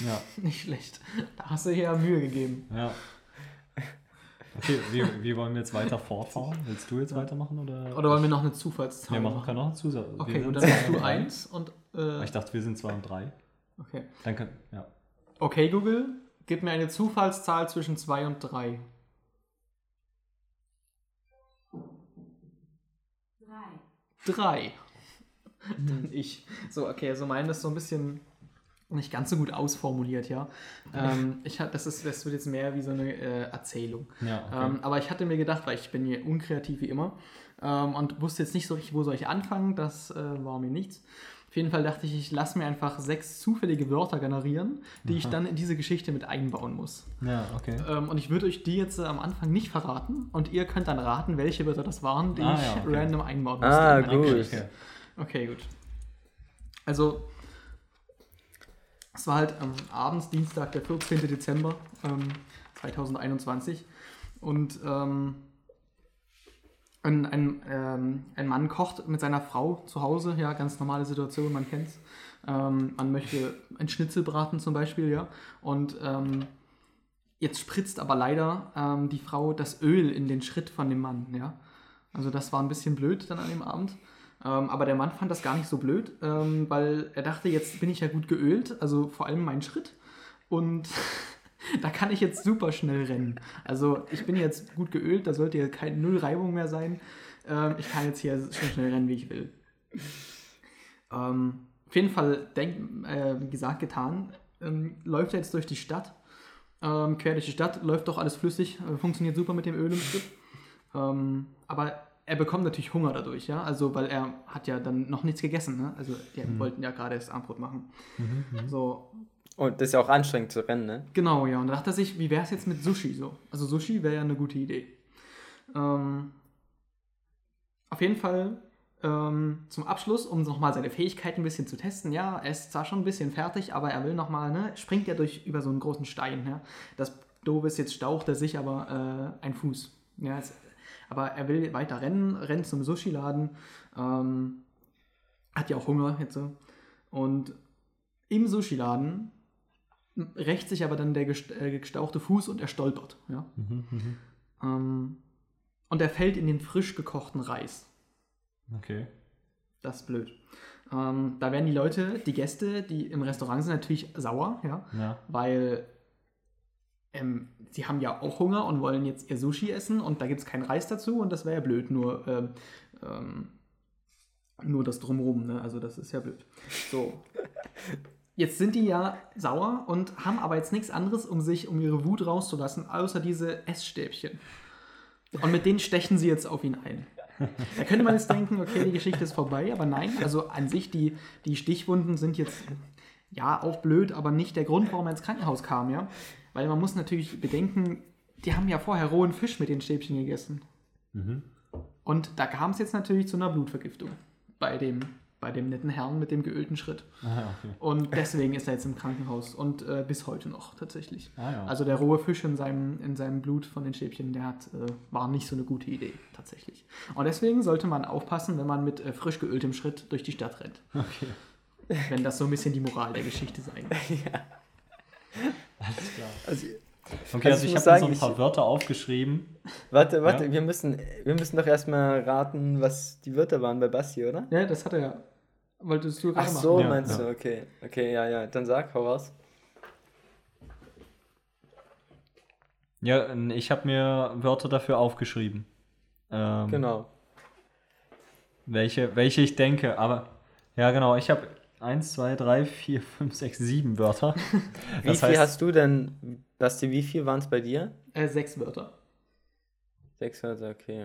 Ja, Nicht schlecht. Da hast du hier Mühe gegeben. ja. Okay, wie, wie wollen wir jetzt weiter fortfahren? Willst du jetzt weitermachen oder? Oder wollen wir noch eine Zufallszahl Wir machen können noch eine Zusatz. Okay, gut, sind dann zwei bist du und drei. eins und. Äh, Ich dachte, wir sind zwei und drei. okay. Dann können, ja. Okay, Google, gib mir eine Zufallszahl zwischen 2 und 3. Drei. 3. Dann ich. So, okay, also meine ist so ein bisschen nicht ganz so gut ausformuliert, ja. Ähm, ich hab, das, ist, das wird jetzt mehr wie so eine äh, Erzählung. Ja, okay. Ähm, aber ich hatte mir gedacht, weil ich bin hier unkreativ wie immer ähm, und wusste jetzt nicht so richtig, wo soll ich anfangen. Das äh, war mir nichts. Auf jeden Fall dachte ich, ich lasse mir einfach sechs zufällige Wörter generieren, die ich Aha. dann in diese Geschichte mit einbauen muss. Ja, okay. Ähm, und ich würde euch die jetzt äh, am Anfang nicht verraten und ihr könnt dann raten, welche Wörter das waren, die Ah, ich ja, okay. random einbauen musste. Ah, in meine gut. Okay, gut. Also, es war halt am Abends, Dienstag, der 14. Dezember ähm, 2021. Und ähm, ein, ein, ähm, ein Mann kocht mit seiner Frau zu Hause, ja, ganz normale Situation, man kennt's. Ähm, man möchte ein Schnitzel braten zum Beispiel, ja. Und ähm, jetzt spritzt aber leider ähm, die Frau das Öl in den Schritt von dem Mann, ja. Also das war ein bisschen blöd dann an dem Abend. Ähm, aber der Mann fand das gar nicht so blöd, ähm, weil er dachte, jetzt bin ich ja gut geölt, also vor allem mein Schritt. Und da kann ich jetzt super schnell rennen. Also ich bin jetzt gut geölt, da sollte ja kein Null Reibung mehr sein. Ähm, ich kann jetzt hier so schnell rennen, wie ich will. Ähm, auf jeden Fall, denk, äh, wie gesagt, getan. Ähm, läuft er jetzt durch die Stadt, ähm, quer durch die Stadt, läuft doch alles flüssig, äh, funktioniert super mit dem Öl im Schritt. Ähm, aber er bekommt natürlich Hunger dadurch, ja, also weil er hat ja dann noch nichts gegessen, ne? Also die wollten ja gerade das Armbrot machen. So, Und das ist ja auch anstrengend zu rennen, ne? Genau, ja. Und da dachte er sich, wie wäre es jetzt mit Sushi so? Also Sushi wäre ja eine gute Idee. Ähm, auf jeden Fall ähm, zum Abschluss, um nochmal seine Fähigkeiten ein bisschen zu testen. Ja, er ist zwar schon ein bisschen fertig, aber er will nochmal, ne, springt ja durch über so einen großen Stein. Ja. Das Doofe ist, jetzt staucht er sich aber äh, ein Fuß. Ja, es, aber er will weiter rennen, rennt zum Sushi-Laden. Ähm, hat ja auch Hunger jetzt so. Und im Sushi-Laden rächt sich aber dann der äh, gestauchte Fuß und er stolpert. Ja? Mhm, mhm. Ähm, und er fällt in den frisch gekochten Reis. Okay. Das ist blöd. Ähm, da werden die Leute, die Gäste, die im Restaurant sind, natürlich sauer, ja, Ja. weil ähm, sie haben ja auch Hunger und wollen jetzt ihr Sushi essen und da gibt es keinen Reis dazu und das wäre ja blöd, nur, ähm, ähm, nur das Drumherum, ne? also das ist ja blöd. So. Jetzt sind die ja sauer und haben aber jetzt nichts anderes, um sich, um ihre Wut rauszulassen, außer diese Essstäbchen. Und mit denen stechen sie jetzt auf ihn ein. Da könnte man jetzt denken, okay, die Geschichte ist vorbei, aber nein, also an sich, die, die Stichwunden sind jetzt ja auch blöd, aber nicht der Grund, warum er ins Krankenhaus kam, ja. Weil man muss natürlich bedenken, die haben ja vorher rohen Fisch mit den Stäbchen gegessen. Mhm. Und da kam es jetzt natürlich zu einer Blutvergiftung bei dem, bei dem netten Herrn mit dem geölten Schritt. Ah, ja, okay. Und deswegen ist er jetzt im Krankenhaus und äh, bis heute noch tatsächlich. Ah, ja. Also der rohe Fisch in seinem, in seinem Blut von den Stäbchen, der hat, äh, war nicht so eine gute Idee tatsächlich. Und deswegen sollte man aufpassen, wenn man mit äh, frisch geöltem Schritt durch die Stadt rennt. okay. Wenn das so ein bisschen die Moral der Geschichte sein Alles klar. Also, Okay, also ich habe mir so ein paar ich- Wörter aufgeschrieben. warte, warte, Ja? wir, müssen, wir müssen doch erstmal raten, was die Wörter waren bei Basti, oder? Ja, das hat er ja. Wolltest du Ach so, machen. Ja, meinst ja. du, okay. Okay, ja, ja. Dann sag, hau raus. Ja, ich habe mir Wörter dafür aufgeschrieben. Ähm, Genau. Welche, welche ich denke, aber ja genau, ich habe 1, 2, 3, 4, 5, 6, 7 Wörter. Wie Das viel heißt- hast du denn, Basti, wie viel waren es bei dir? Äh, sechs Wörter. Sechs Wörter, okay.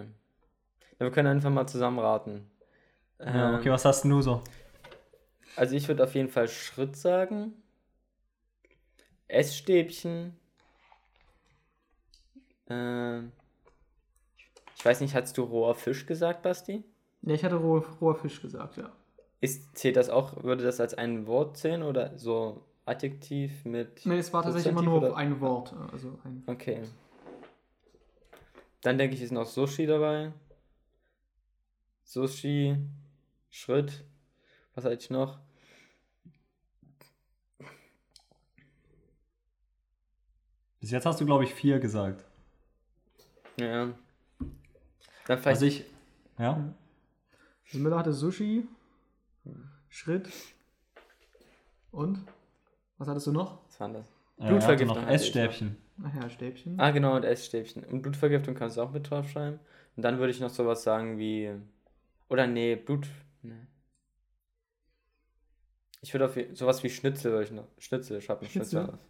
Ja, wir können einfach mal zusammen raten. Ja, Ähm, okay, was hast denn du so? Also ich würde auf jeden Fall Schritt sagen. Essstäbchen. Ähm, ich weiß nicht, hast du roher Fisch gesagt, Basti? Ja, ich hatte rohe, roher Fisch gesagt, ja. Ist, zählt das auch, würde das als ein Wort zählen oder so Adjektiv mit. Nee, es war tatsächlich immer nur oder- ein Wort. Also ein, Okay. Dann denke ich, ist noch Sushi dabei. Sushi, Schritt. Was hatte ich noch? Bis jetzt hast du, glaube ich, vier gesagt. Ja. Dann vielleicht. Also ich, ja, also Müller hatte Sushi, Schritt und? Was hattest du noch? was war das? Blutvergiftung noch ich Essstäbchen. Ach ja, Stäbchen. Ah, genau, und Essstäbchen. Und Blutvergiftung kannst du auch mit draufschreiben. Und dann würde ich noch sowas sagen wie. Oder nee, Blut. Nee. Ich würde auf sowas wie Schnitzel würde ich noch. Schnitzel, schreib mir Schnitzel, Schnitzel? aus.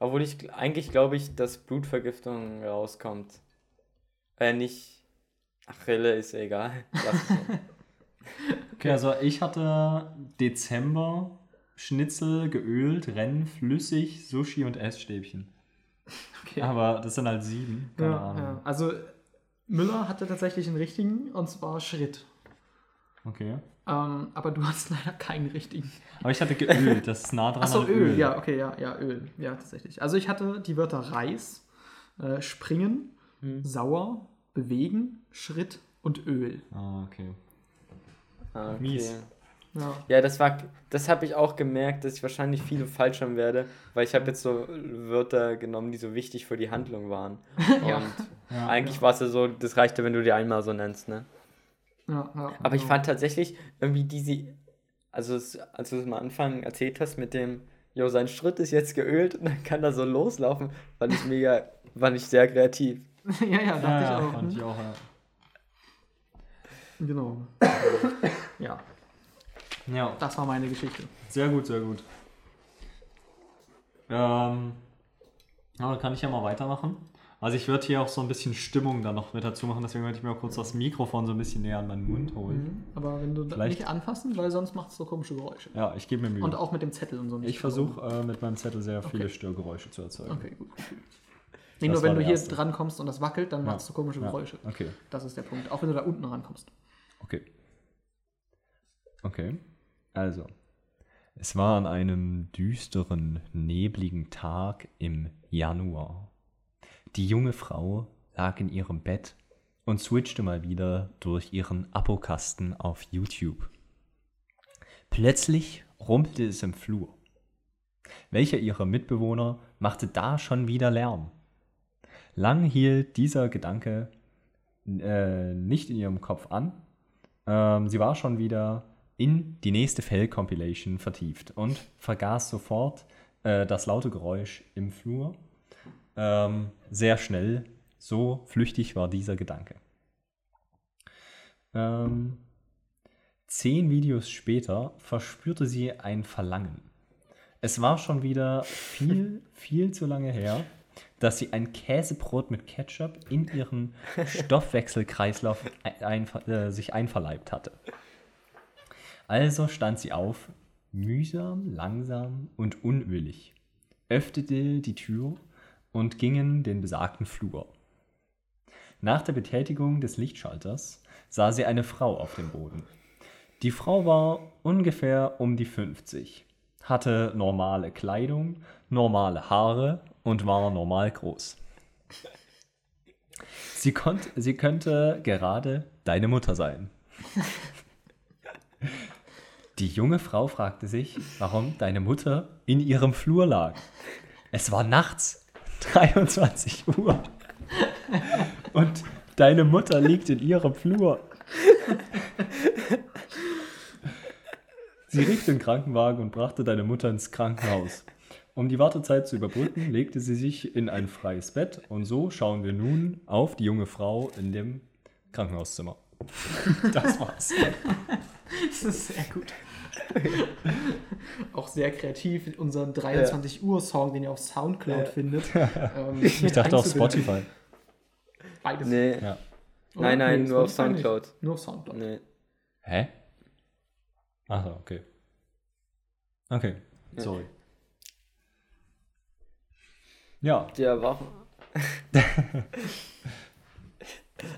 Obwohl ich eigentlich glaube ich, dass Blutvergiftung rauskommt. Äh, nicht. Ach, Rille ist egal. Okay, also ich hatte Dezember Schnitzel geölt, Rennen, flüssig, Sushi und Essstäbchen. Okay. Aber das sind halt sieben. Keine ja, Ahnung. ja. Also Müller hatte tatsächlich einen richtigen und zwar Schritt. Okay. Ähm, aber du hast leider keinen richtigen. Aber ich hatte geölt, das ist nah dran Achso, an Öl. Ja, okay, ja, ja, Öl. Ja, tatsächlich. Also ich hatte die Wörter Reis, äh, Springen, Hm. Sauer, Bewegen, Schritt und Öl. Ah, okay. Ah, okay. Mies. Ja. Ja, das war, das habe ich auch gemerkt, dass ich wahrscheinlich viele falsch haben werde, weil ich habe jetzt so Wörter genommen, die so wichtig für die Handlung waren. Ja. Und Ja. eigentlich war es ja so, das reichte, wenn du die einmal so nennst, ne? Ja, ja, Aber ich fand tatsächlich irgendwie diese, also es, als du es am Anfang erzählt hast mit dem, jo, sein Schritt ist jetzt geölt und dann kann er so loslaufen, fand ich mega, fand ich sehr kreativ. ja, ja, dachte Ja, ich ja, auch. fand hm? ich auch, ja. Genau. ja, Ja, das war meine Geschichte. sehr gut, sehr gut. Ähm, ja, dann kann ich ja mal weitermachen. Also ich würde hier auch so ein bisschen Stimmung dann noch mit dazu machen, deswegen würde ich mir auch kurz das Mikrofon so ein bisschen näher an meinen Mund holen. Mhm. Aber wenn du Vielleicht- nicht anfassen, weil sonst macht es so komische Geräusche. Ja, ich gebe mir Mühe. Und auch mit dem Zettel und so nicht. ich versuche äh, mit meinem Zettel sehr viele Okay. Störgeräusche zu erzeugen. Okay, gut. Nee, nur wenn du hier erste. dran kommst und das wackelt, dann Ja. machst du komische Ja, Geräusche. Okay, Das ist der Punkt. Auch wenn du da unten rankommst. Okay. Okay, also. Es war an einem düsteren, nebligen Tag im Januar. Die junge Frau lag in ihrem Bett und switchte mal wieder durch ihren Abokasten auf YouTube. Plötzlich rumpelte es im Flur. Welcher ihrer Mitbewohner machte da schon wieder Lärm? Lang hielt dieser Gedanke äh, nicht in ihrem Kopf an. Ähm, sie war schon wieder in die nächste Fell-Compilation vertieft und vergaß sofort äh, das laute Geräusch im Flur. Ähm, sehr schnell, so flüchtig war dieser Gedanke. Ähm, zehn Videos später verspürte sie ein Verlangen. Es war schon wieder viel, viel zu lange her, dass sie ein Käsebrot mit Ketchup in ihren Stoffwechselkreislauf ein, äh, sich einverleibt hatte. Also stand sie auf, mühsam, langsam und unölig, öffnete die Tür und gingen den besagten Flur. Nach der Betätigung des Lichtschalters sah sie eine Frau auf dem Boden. Die Frau war ungefähr um die 50, hatte normale Kleidung, normale Haare und war normal groß. Sie, konnt, sie könnte gerade deine Mutter sein. Die junge Frau fragte sich, warum deine Mutter in ihrem Flur lag. Es war nachts, 23 Uhr. Und deine Mutter liegt in ihrem Flur. Sie rief den Krankenwagen und brachte deine Mutter ins Krankenhaus. Um die Wartezeit zu überbrücken, legte sie sich in ein freies Bett und so schauen wir nun auf die junge Frau in dem Krankenhauszimmer. Das war's. Das ist sehr gut. Auch sehr kreativ, unseren 23 Uhr Song, den ihr auf Soundcloud findet. Ähm, Ich dachte auf Spotify. Beides. Nee. Ja. Nein, nein, Nee, nur auf Spotify nicht. Soundcloud. Nur auf Soundcloud. Nee. Hä? Achso, okay. Okay, Ja. sorry. Ja, Der war.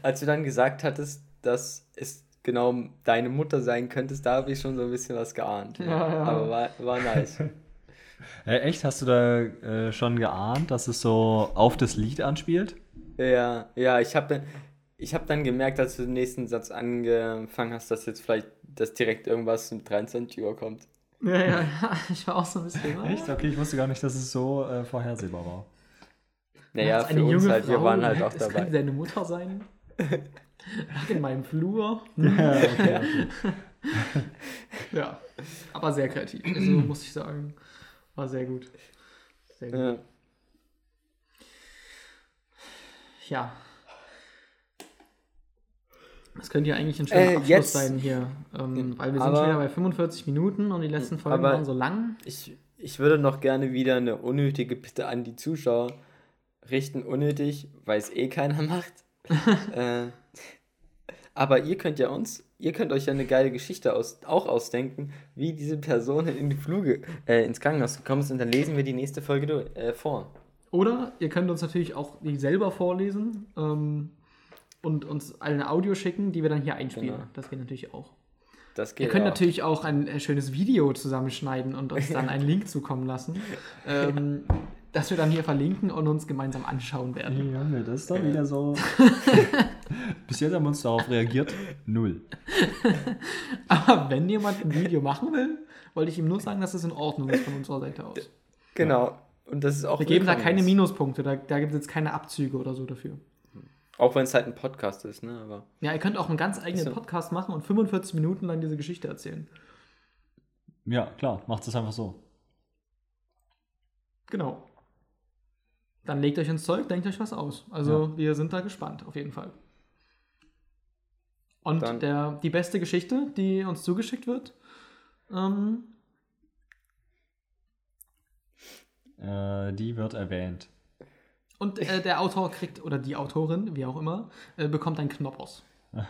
Als du dann gesagt hattest, dass es genau deine Mutter sein könntest, da habe ich schon so ein bisschen was geahnt. Ja, ja. Aber war, war nice. äh, echt, hast du da äh, schon geahnt, dass es so auf das Lied anspielt? ja, ja, ich habe dann, ich hab dann gemerkt, als du den nächsten Satz angefangen hast, dass jetzt vielleicht dass direkt irgendwas um 23 Uhr kommt. Ja, ja, ja. Ich war auch so ein bisschen. ah. Echt? Okay, ich wusste gar nicht, dass es so äh, vorhersehbar war. Naja, für uns halt, wir Frau, waren halt auch Es könnte dabei. deine Mutter sein. Lag in meinem Flur. Ja, okay, okay. Ja. Aber sehr kreativ. Also muss ich sagen. War sehr gut. Sehr gut. Ja. Ja. Das könnte ja eigentlich ein schöner Äh, Abschluss jetzt- sein hier. Ähm, weil wir sind Aber- schon wieder bei 45 Minuten und die letzten Folgen waren so lang. Ich, ich würde noch gerne wieder eine unnötige Bitte an die Zuschauer richten. Unnötig, weil es eh keiner macht. äh, Aber ihr könnt ja uns, ihr könnt euch ja eine geile Geschichte aus, auch ausdenken, wie diese Person in die Fluge, äh, ins Krankenhaus gekommen ist und dann lesen wir die nächste Folge du- äh, vor. Oder ihr könnt uns natürlich auch die selber vorlesen ähm, und uns eine Audio schicken, die wir dann hier einspielen. Genau. Das geht natürlich auch. Das geht Ihr könnt auch. natürlich auch ein äh, schönes Video zusammenschneiden und uns dann einen Link zukommen lassen, ähm, das wir dann hier verlinken und uns gemeinsam anschauen werden. Ja, ne, das ist doch wieder so. Bis jetzt haben wir uns darauf reagiert. Null. Aber wenn jemand ein Video machen will, wollte ich ihm nur sagen, dass es in Ordnung ist von unserer Seite aus. Genau. Und das ist auch Wir geben da keine ist. Minuspunkte, da, da gibt es jetzt keine Abzüge oder so dafür. Auch wenn es halt ein Podcast ist, ne? Aber Ja, ihr könnt auch einen ganz eigenen. Podcast machen und 45 Minuten lang diese Geschichte erzählen. Ja, klar, macht es einfach so. Genau. Dann legt euch ins Zeug, denkt euch was aus. Also wir sind da gespannt, auf jeden Fall. Und Dann- der, die beste Geschichte, die uns zugeschickt wird, ähm, Äh, die wird erwähnt. und äh, der Autor kriegt, oder die Autorin, wie auch immer, äh, bekommt einen Knoppers.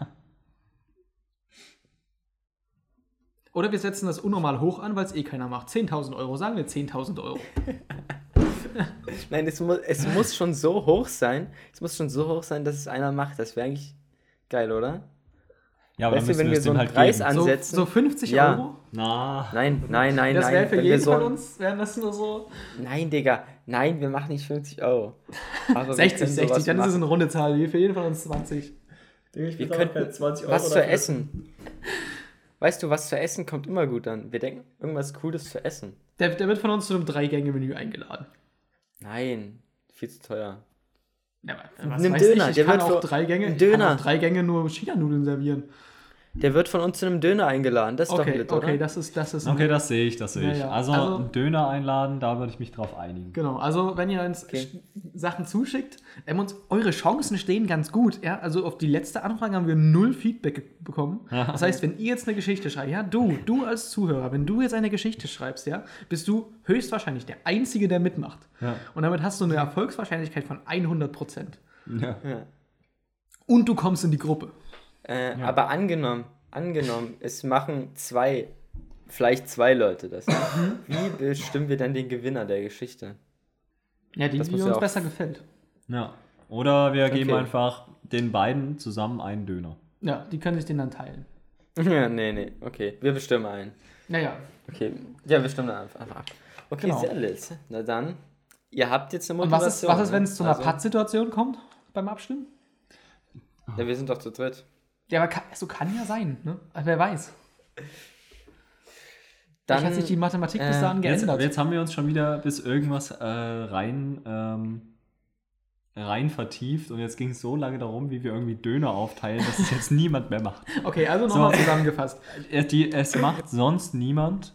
Oder wir setzen das unnormal hoch an, weil es eh keiner macht. 10.000 Euro, sagen wir 10.000 Euro. Nein, es, mu es muss schon so hoch sein. Es muss schon so hoch sein, dass es einer macht. Das wäre eigentlich geil, oder? Ja, aber Weißt dann du, wenn wir so einen halt Preis geben. an- So, Ansetzen? so 50 Ja. Euro? Na, Nein, nein, nein, Das nein. wäre für jeden so von uns, wären das nur so Nein, Digga. Nein, wir machen nicht 50 Euro. Aber wir 60, können 60, sowas dann ist es machen. eine runde Zahl. Wie für jeden von uns 20. Wir könnten was zu essen. Weißt du, was zu essen kommt immer gut an. Wir denken, irgendwas Cooles zu essen. Der, der wird von uns zu einem Drei-Gänge-Menü eingeladen. Nein, viel zu teuer. Ja, Nimm weiß Döner, Ich, der ich kann wird auch für- drei Gänge, ein ich kann Döner. auch drei Gänge nur China-Nudeln servieren. Der wird von uns zu einem Döner eingeladen. Das ist Okay, doch lit, okay, oder? das ist, das ist Okay, das sehe ich, das sehe Ja, ich. ja. Also, Also- einen Döner einladen, da würde ich mich drauf einigen. Genau, also wenn ihr uns Okay. Sachen zuschickt, ähm, uns, eure Chancen stehen ganz gut. Ja? Also auf die letzte Anfrage haben wir null Feedback bekommen. Das heißt, wenn ihr jetzt eine Geschichte schreibt, ja, du, du als Zuhörer, wenn du jetzt eine Geschichte schreibst, ja, bist du höchstwahrscheinlich der Einzige, der mitmacht. Ja. Und damit hast du eine Erfolgswahrscheinlichkeit von 100 Prozent. Ja. Ja. Und du kommst in die Gruppe. Äh, Aber angenommen, angenommen, es machen zwei, vielleicht zwei Leute das. Wie bestimmen wir dann den Gewinner der Geschichte? Ja, die, Das die uns ja auch- besser gefällt. ja. Oder wir geben Okay. einfach den beiden zusammen einen Döner. Ja, die können sich den dann teilen. Ja, nee, nee, okay. Wir bestimmen einen. Naja, Okay, ja, wir stimmen dann einfach ab. Okay, Genau. sehr lit. Na dann, ihr habt jetzt eine und Motivation. was ist, was ist wenn es zu einer Also- Pattsituation kommt beim Abstimmen? Ja, wir sind doch zu dritt. Ja, aber kann, so kann ja sein, ne? Also wer weiß. Dann, Vielleicht hat sich die Mathematik bis äh, dahin Jetzt, geändert. jetzt haben wir uns schon wieder bis irgendwas äh, rein, ähm, rein vertieft und jetzt ging es so lange darum, wie wir irgendwie Döner aufteilen, dass es jetzt niemand mehr macht. Okay, also nochmal So. zusammengefasst. Äh, Die, es macht sonst niemand.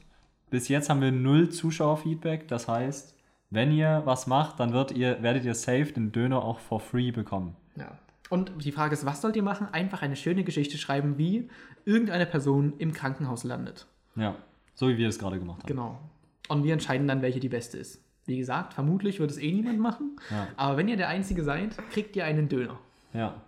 Bis jetzt haben wir null Zuschauerfeedback. Das heißt, wenn ihr was macht, dann wird ihr, werdet ihr safe den Döner auch for free bekommen. Ja. Und die Frage ist, was sollt ihr machen? Einfach eine schöne Geschichte schreiben, wie irgendeine Person im Krankenhaus landet. Ja, so wie wir es gerade gemacht haben. Genau. Und wir entscheiden dann, welche die beste ist. Wie gesagt, vermutlich wird es eh niemand machen. Ja. Aber wenn ihr der Einzige seid, kriegt ihr einen Döner. Ja,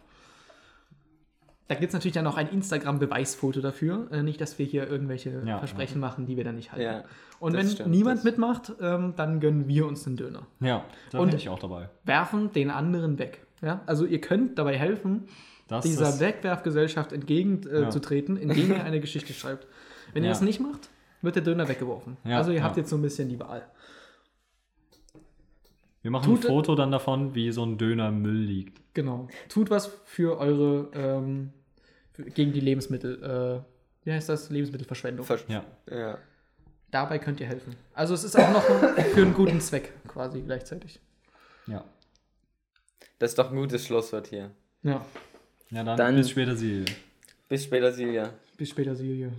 Da gibt es natürlich dann auch ein Instagram-Beweisfoto dafür. Äh, nicht, dass wir hier irgendwelche Ja, Versprechen machen, die wir dann nicht halten. Ja, Und wenn stimmt, niemand das- mitmacht, ähm, dann gönnen wir uns den Döner. ja, da Und- bin ich auch dabei. Werfen den anderen weg. Ja? Also ihr könnt dabei helfen, Das dieser Wegwerfgesellschaft entgegenzutreten, äh, Ja. indem ihr eine Geschichte schreibt. Wenn ihr Ja. das nicht macht, wird der Döner weggeworfen. Ja, also ihr ja. habt jetzt so ein bisschen die Wahl. wir machen Tut- ein Foto dann davon, wie so ein Döner im Müll liegt. Genau. Tut was für eure ähm, für, gegen die Lebensmittel. Äh, wie heißt das? Lebensmittelverschwendung. Ver Ja, ja. Dabei könnt ihr helfen. Also es ist auch noch für einen guten Zweck quasi gleichzeitig. ja. Das ist doch ein gutes Schlusswort hier. Ja. Ja, dann, Dann- bis später, Silje. Bis später, Silja. Bis später, Silje.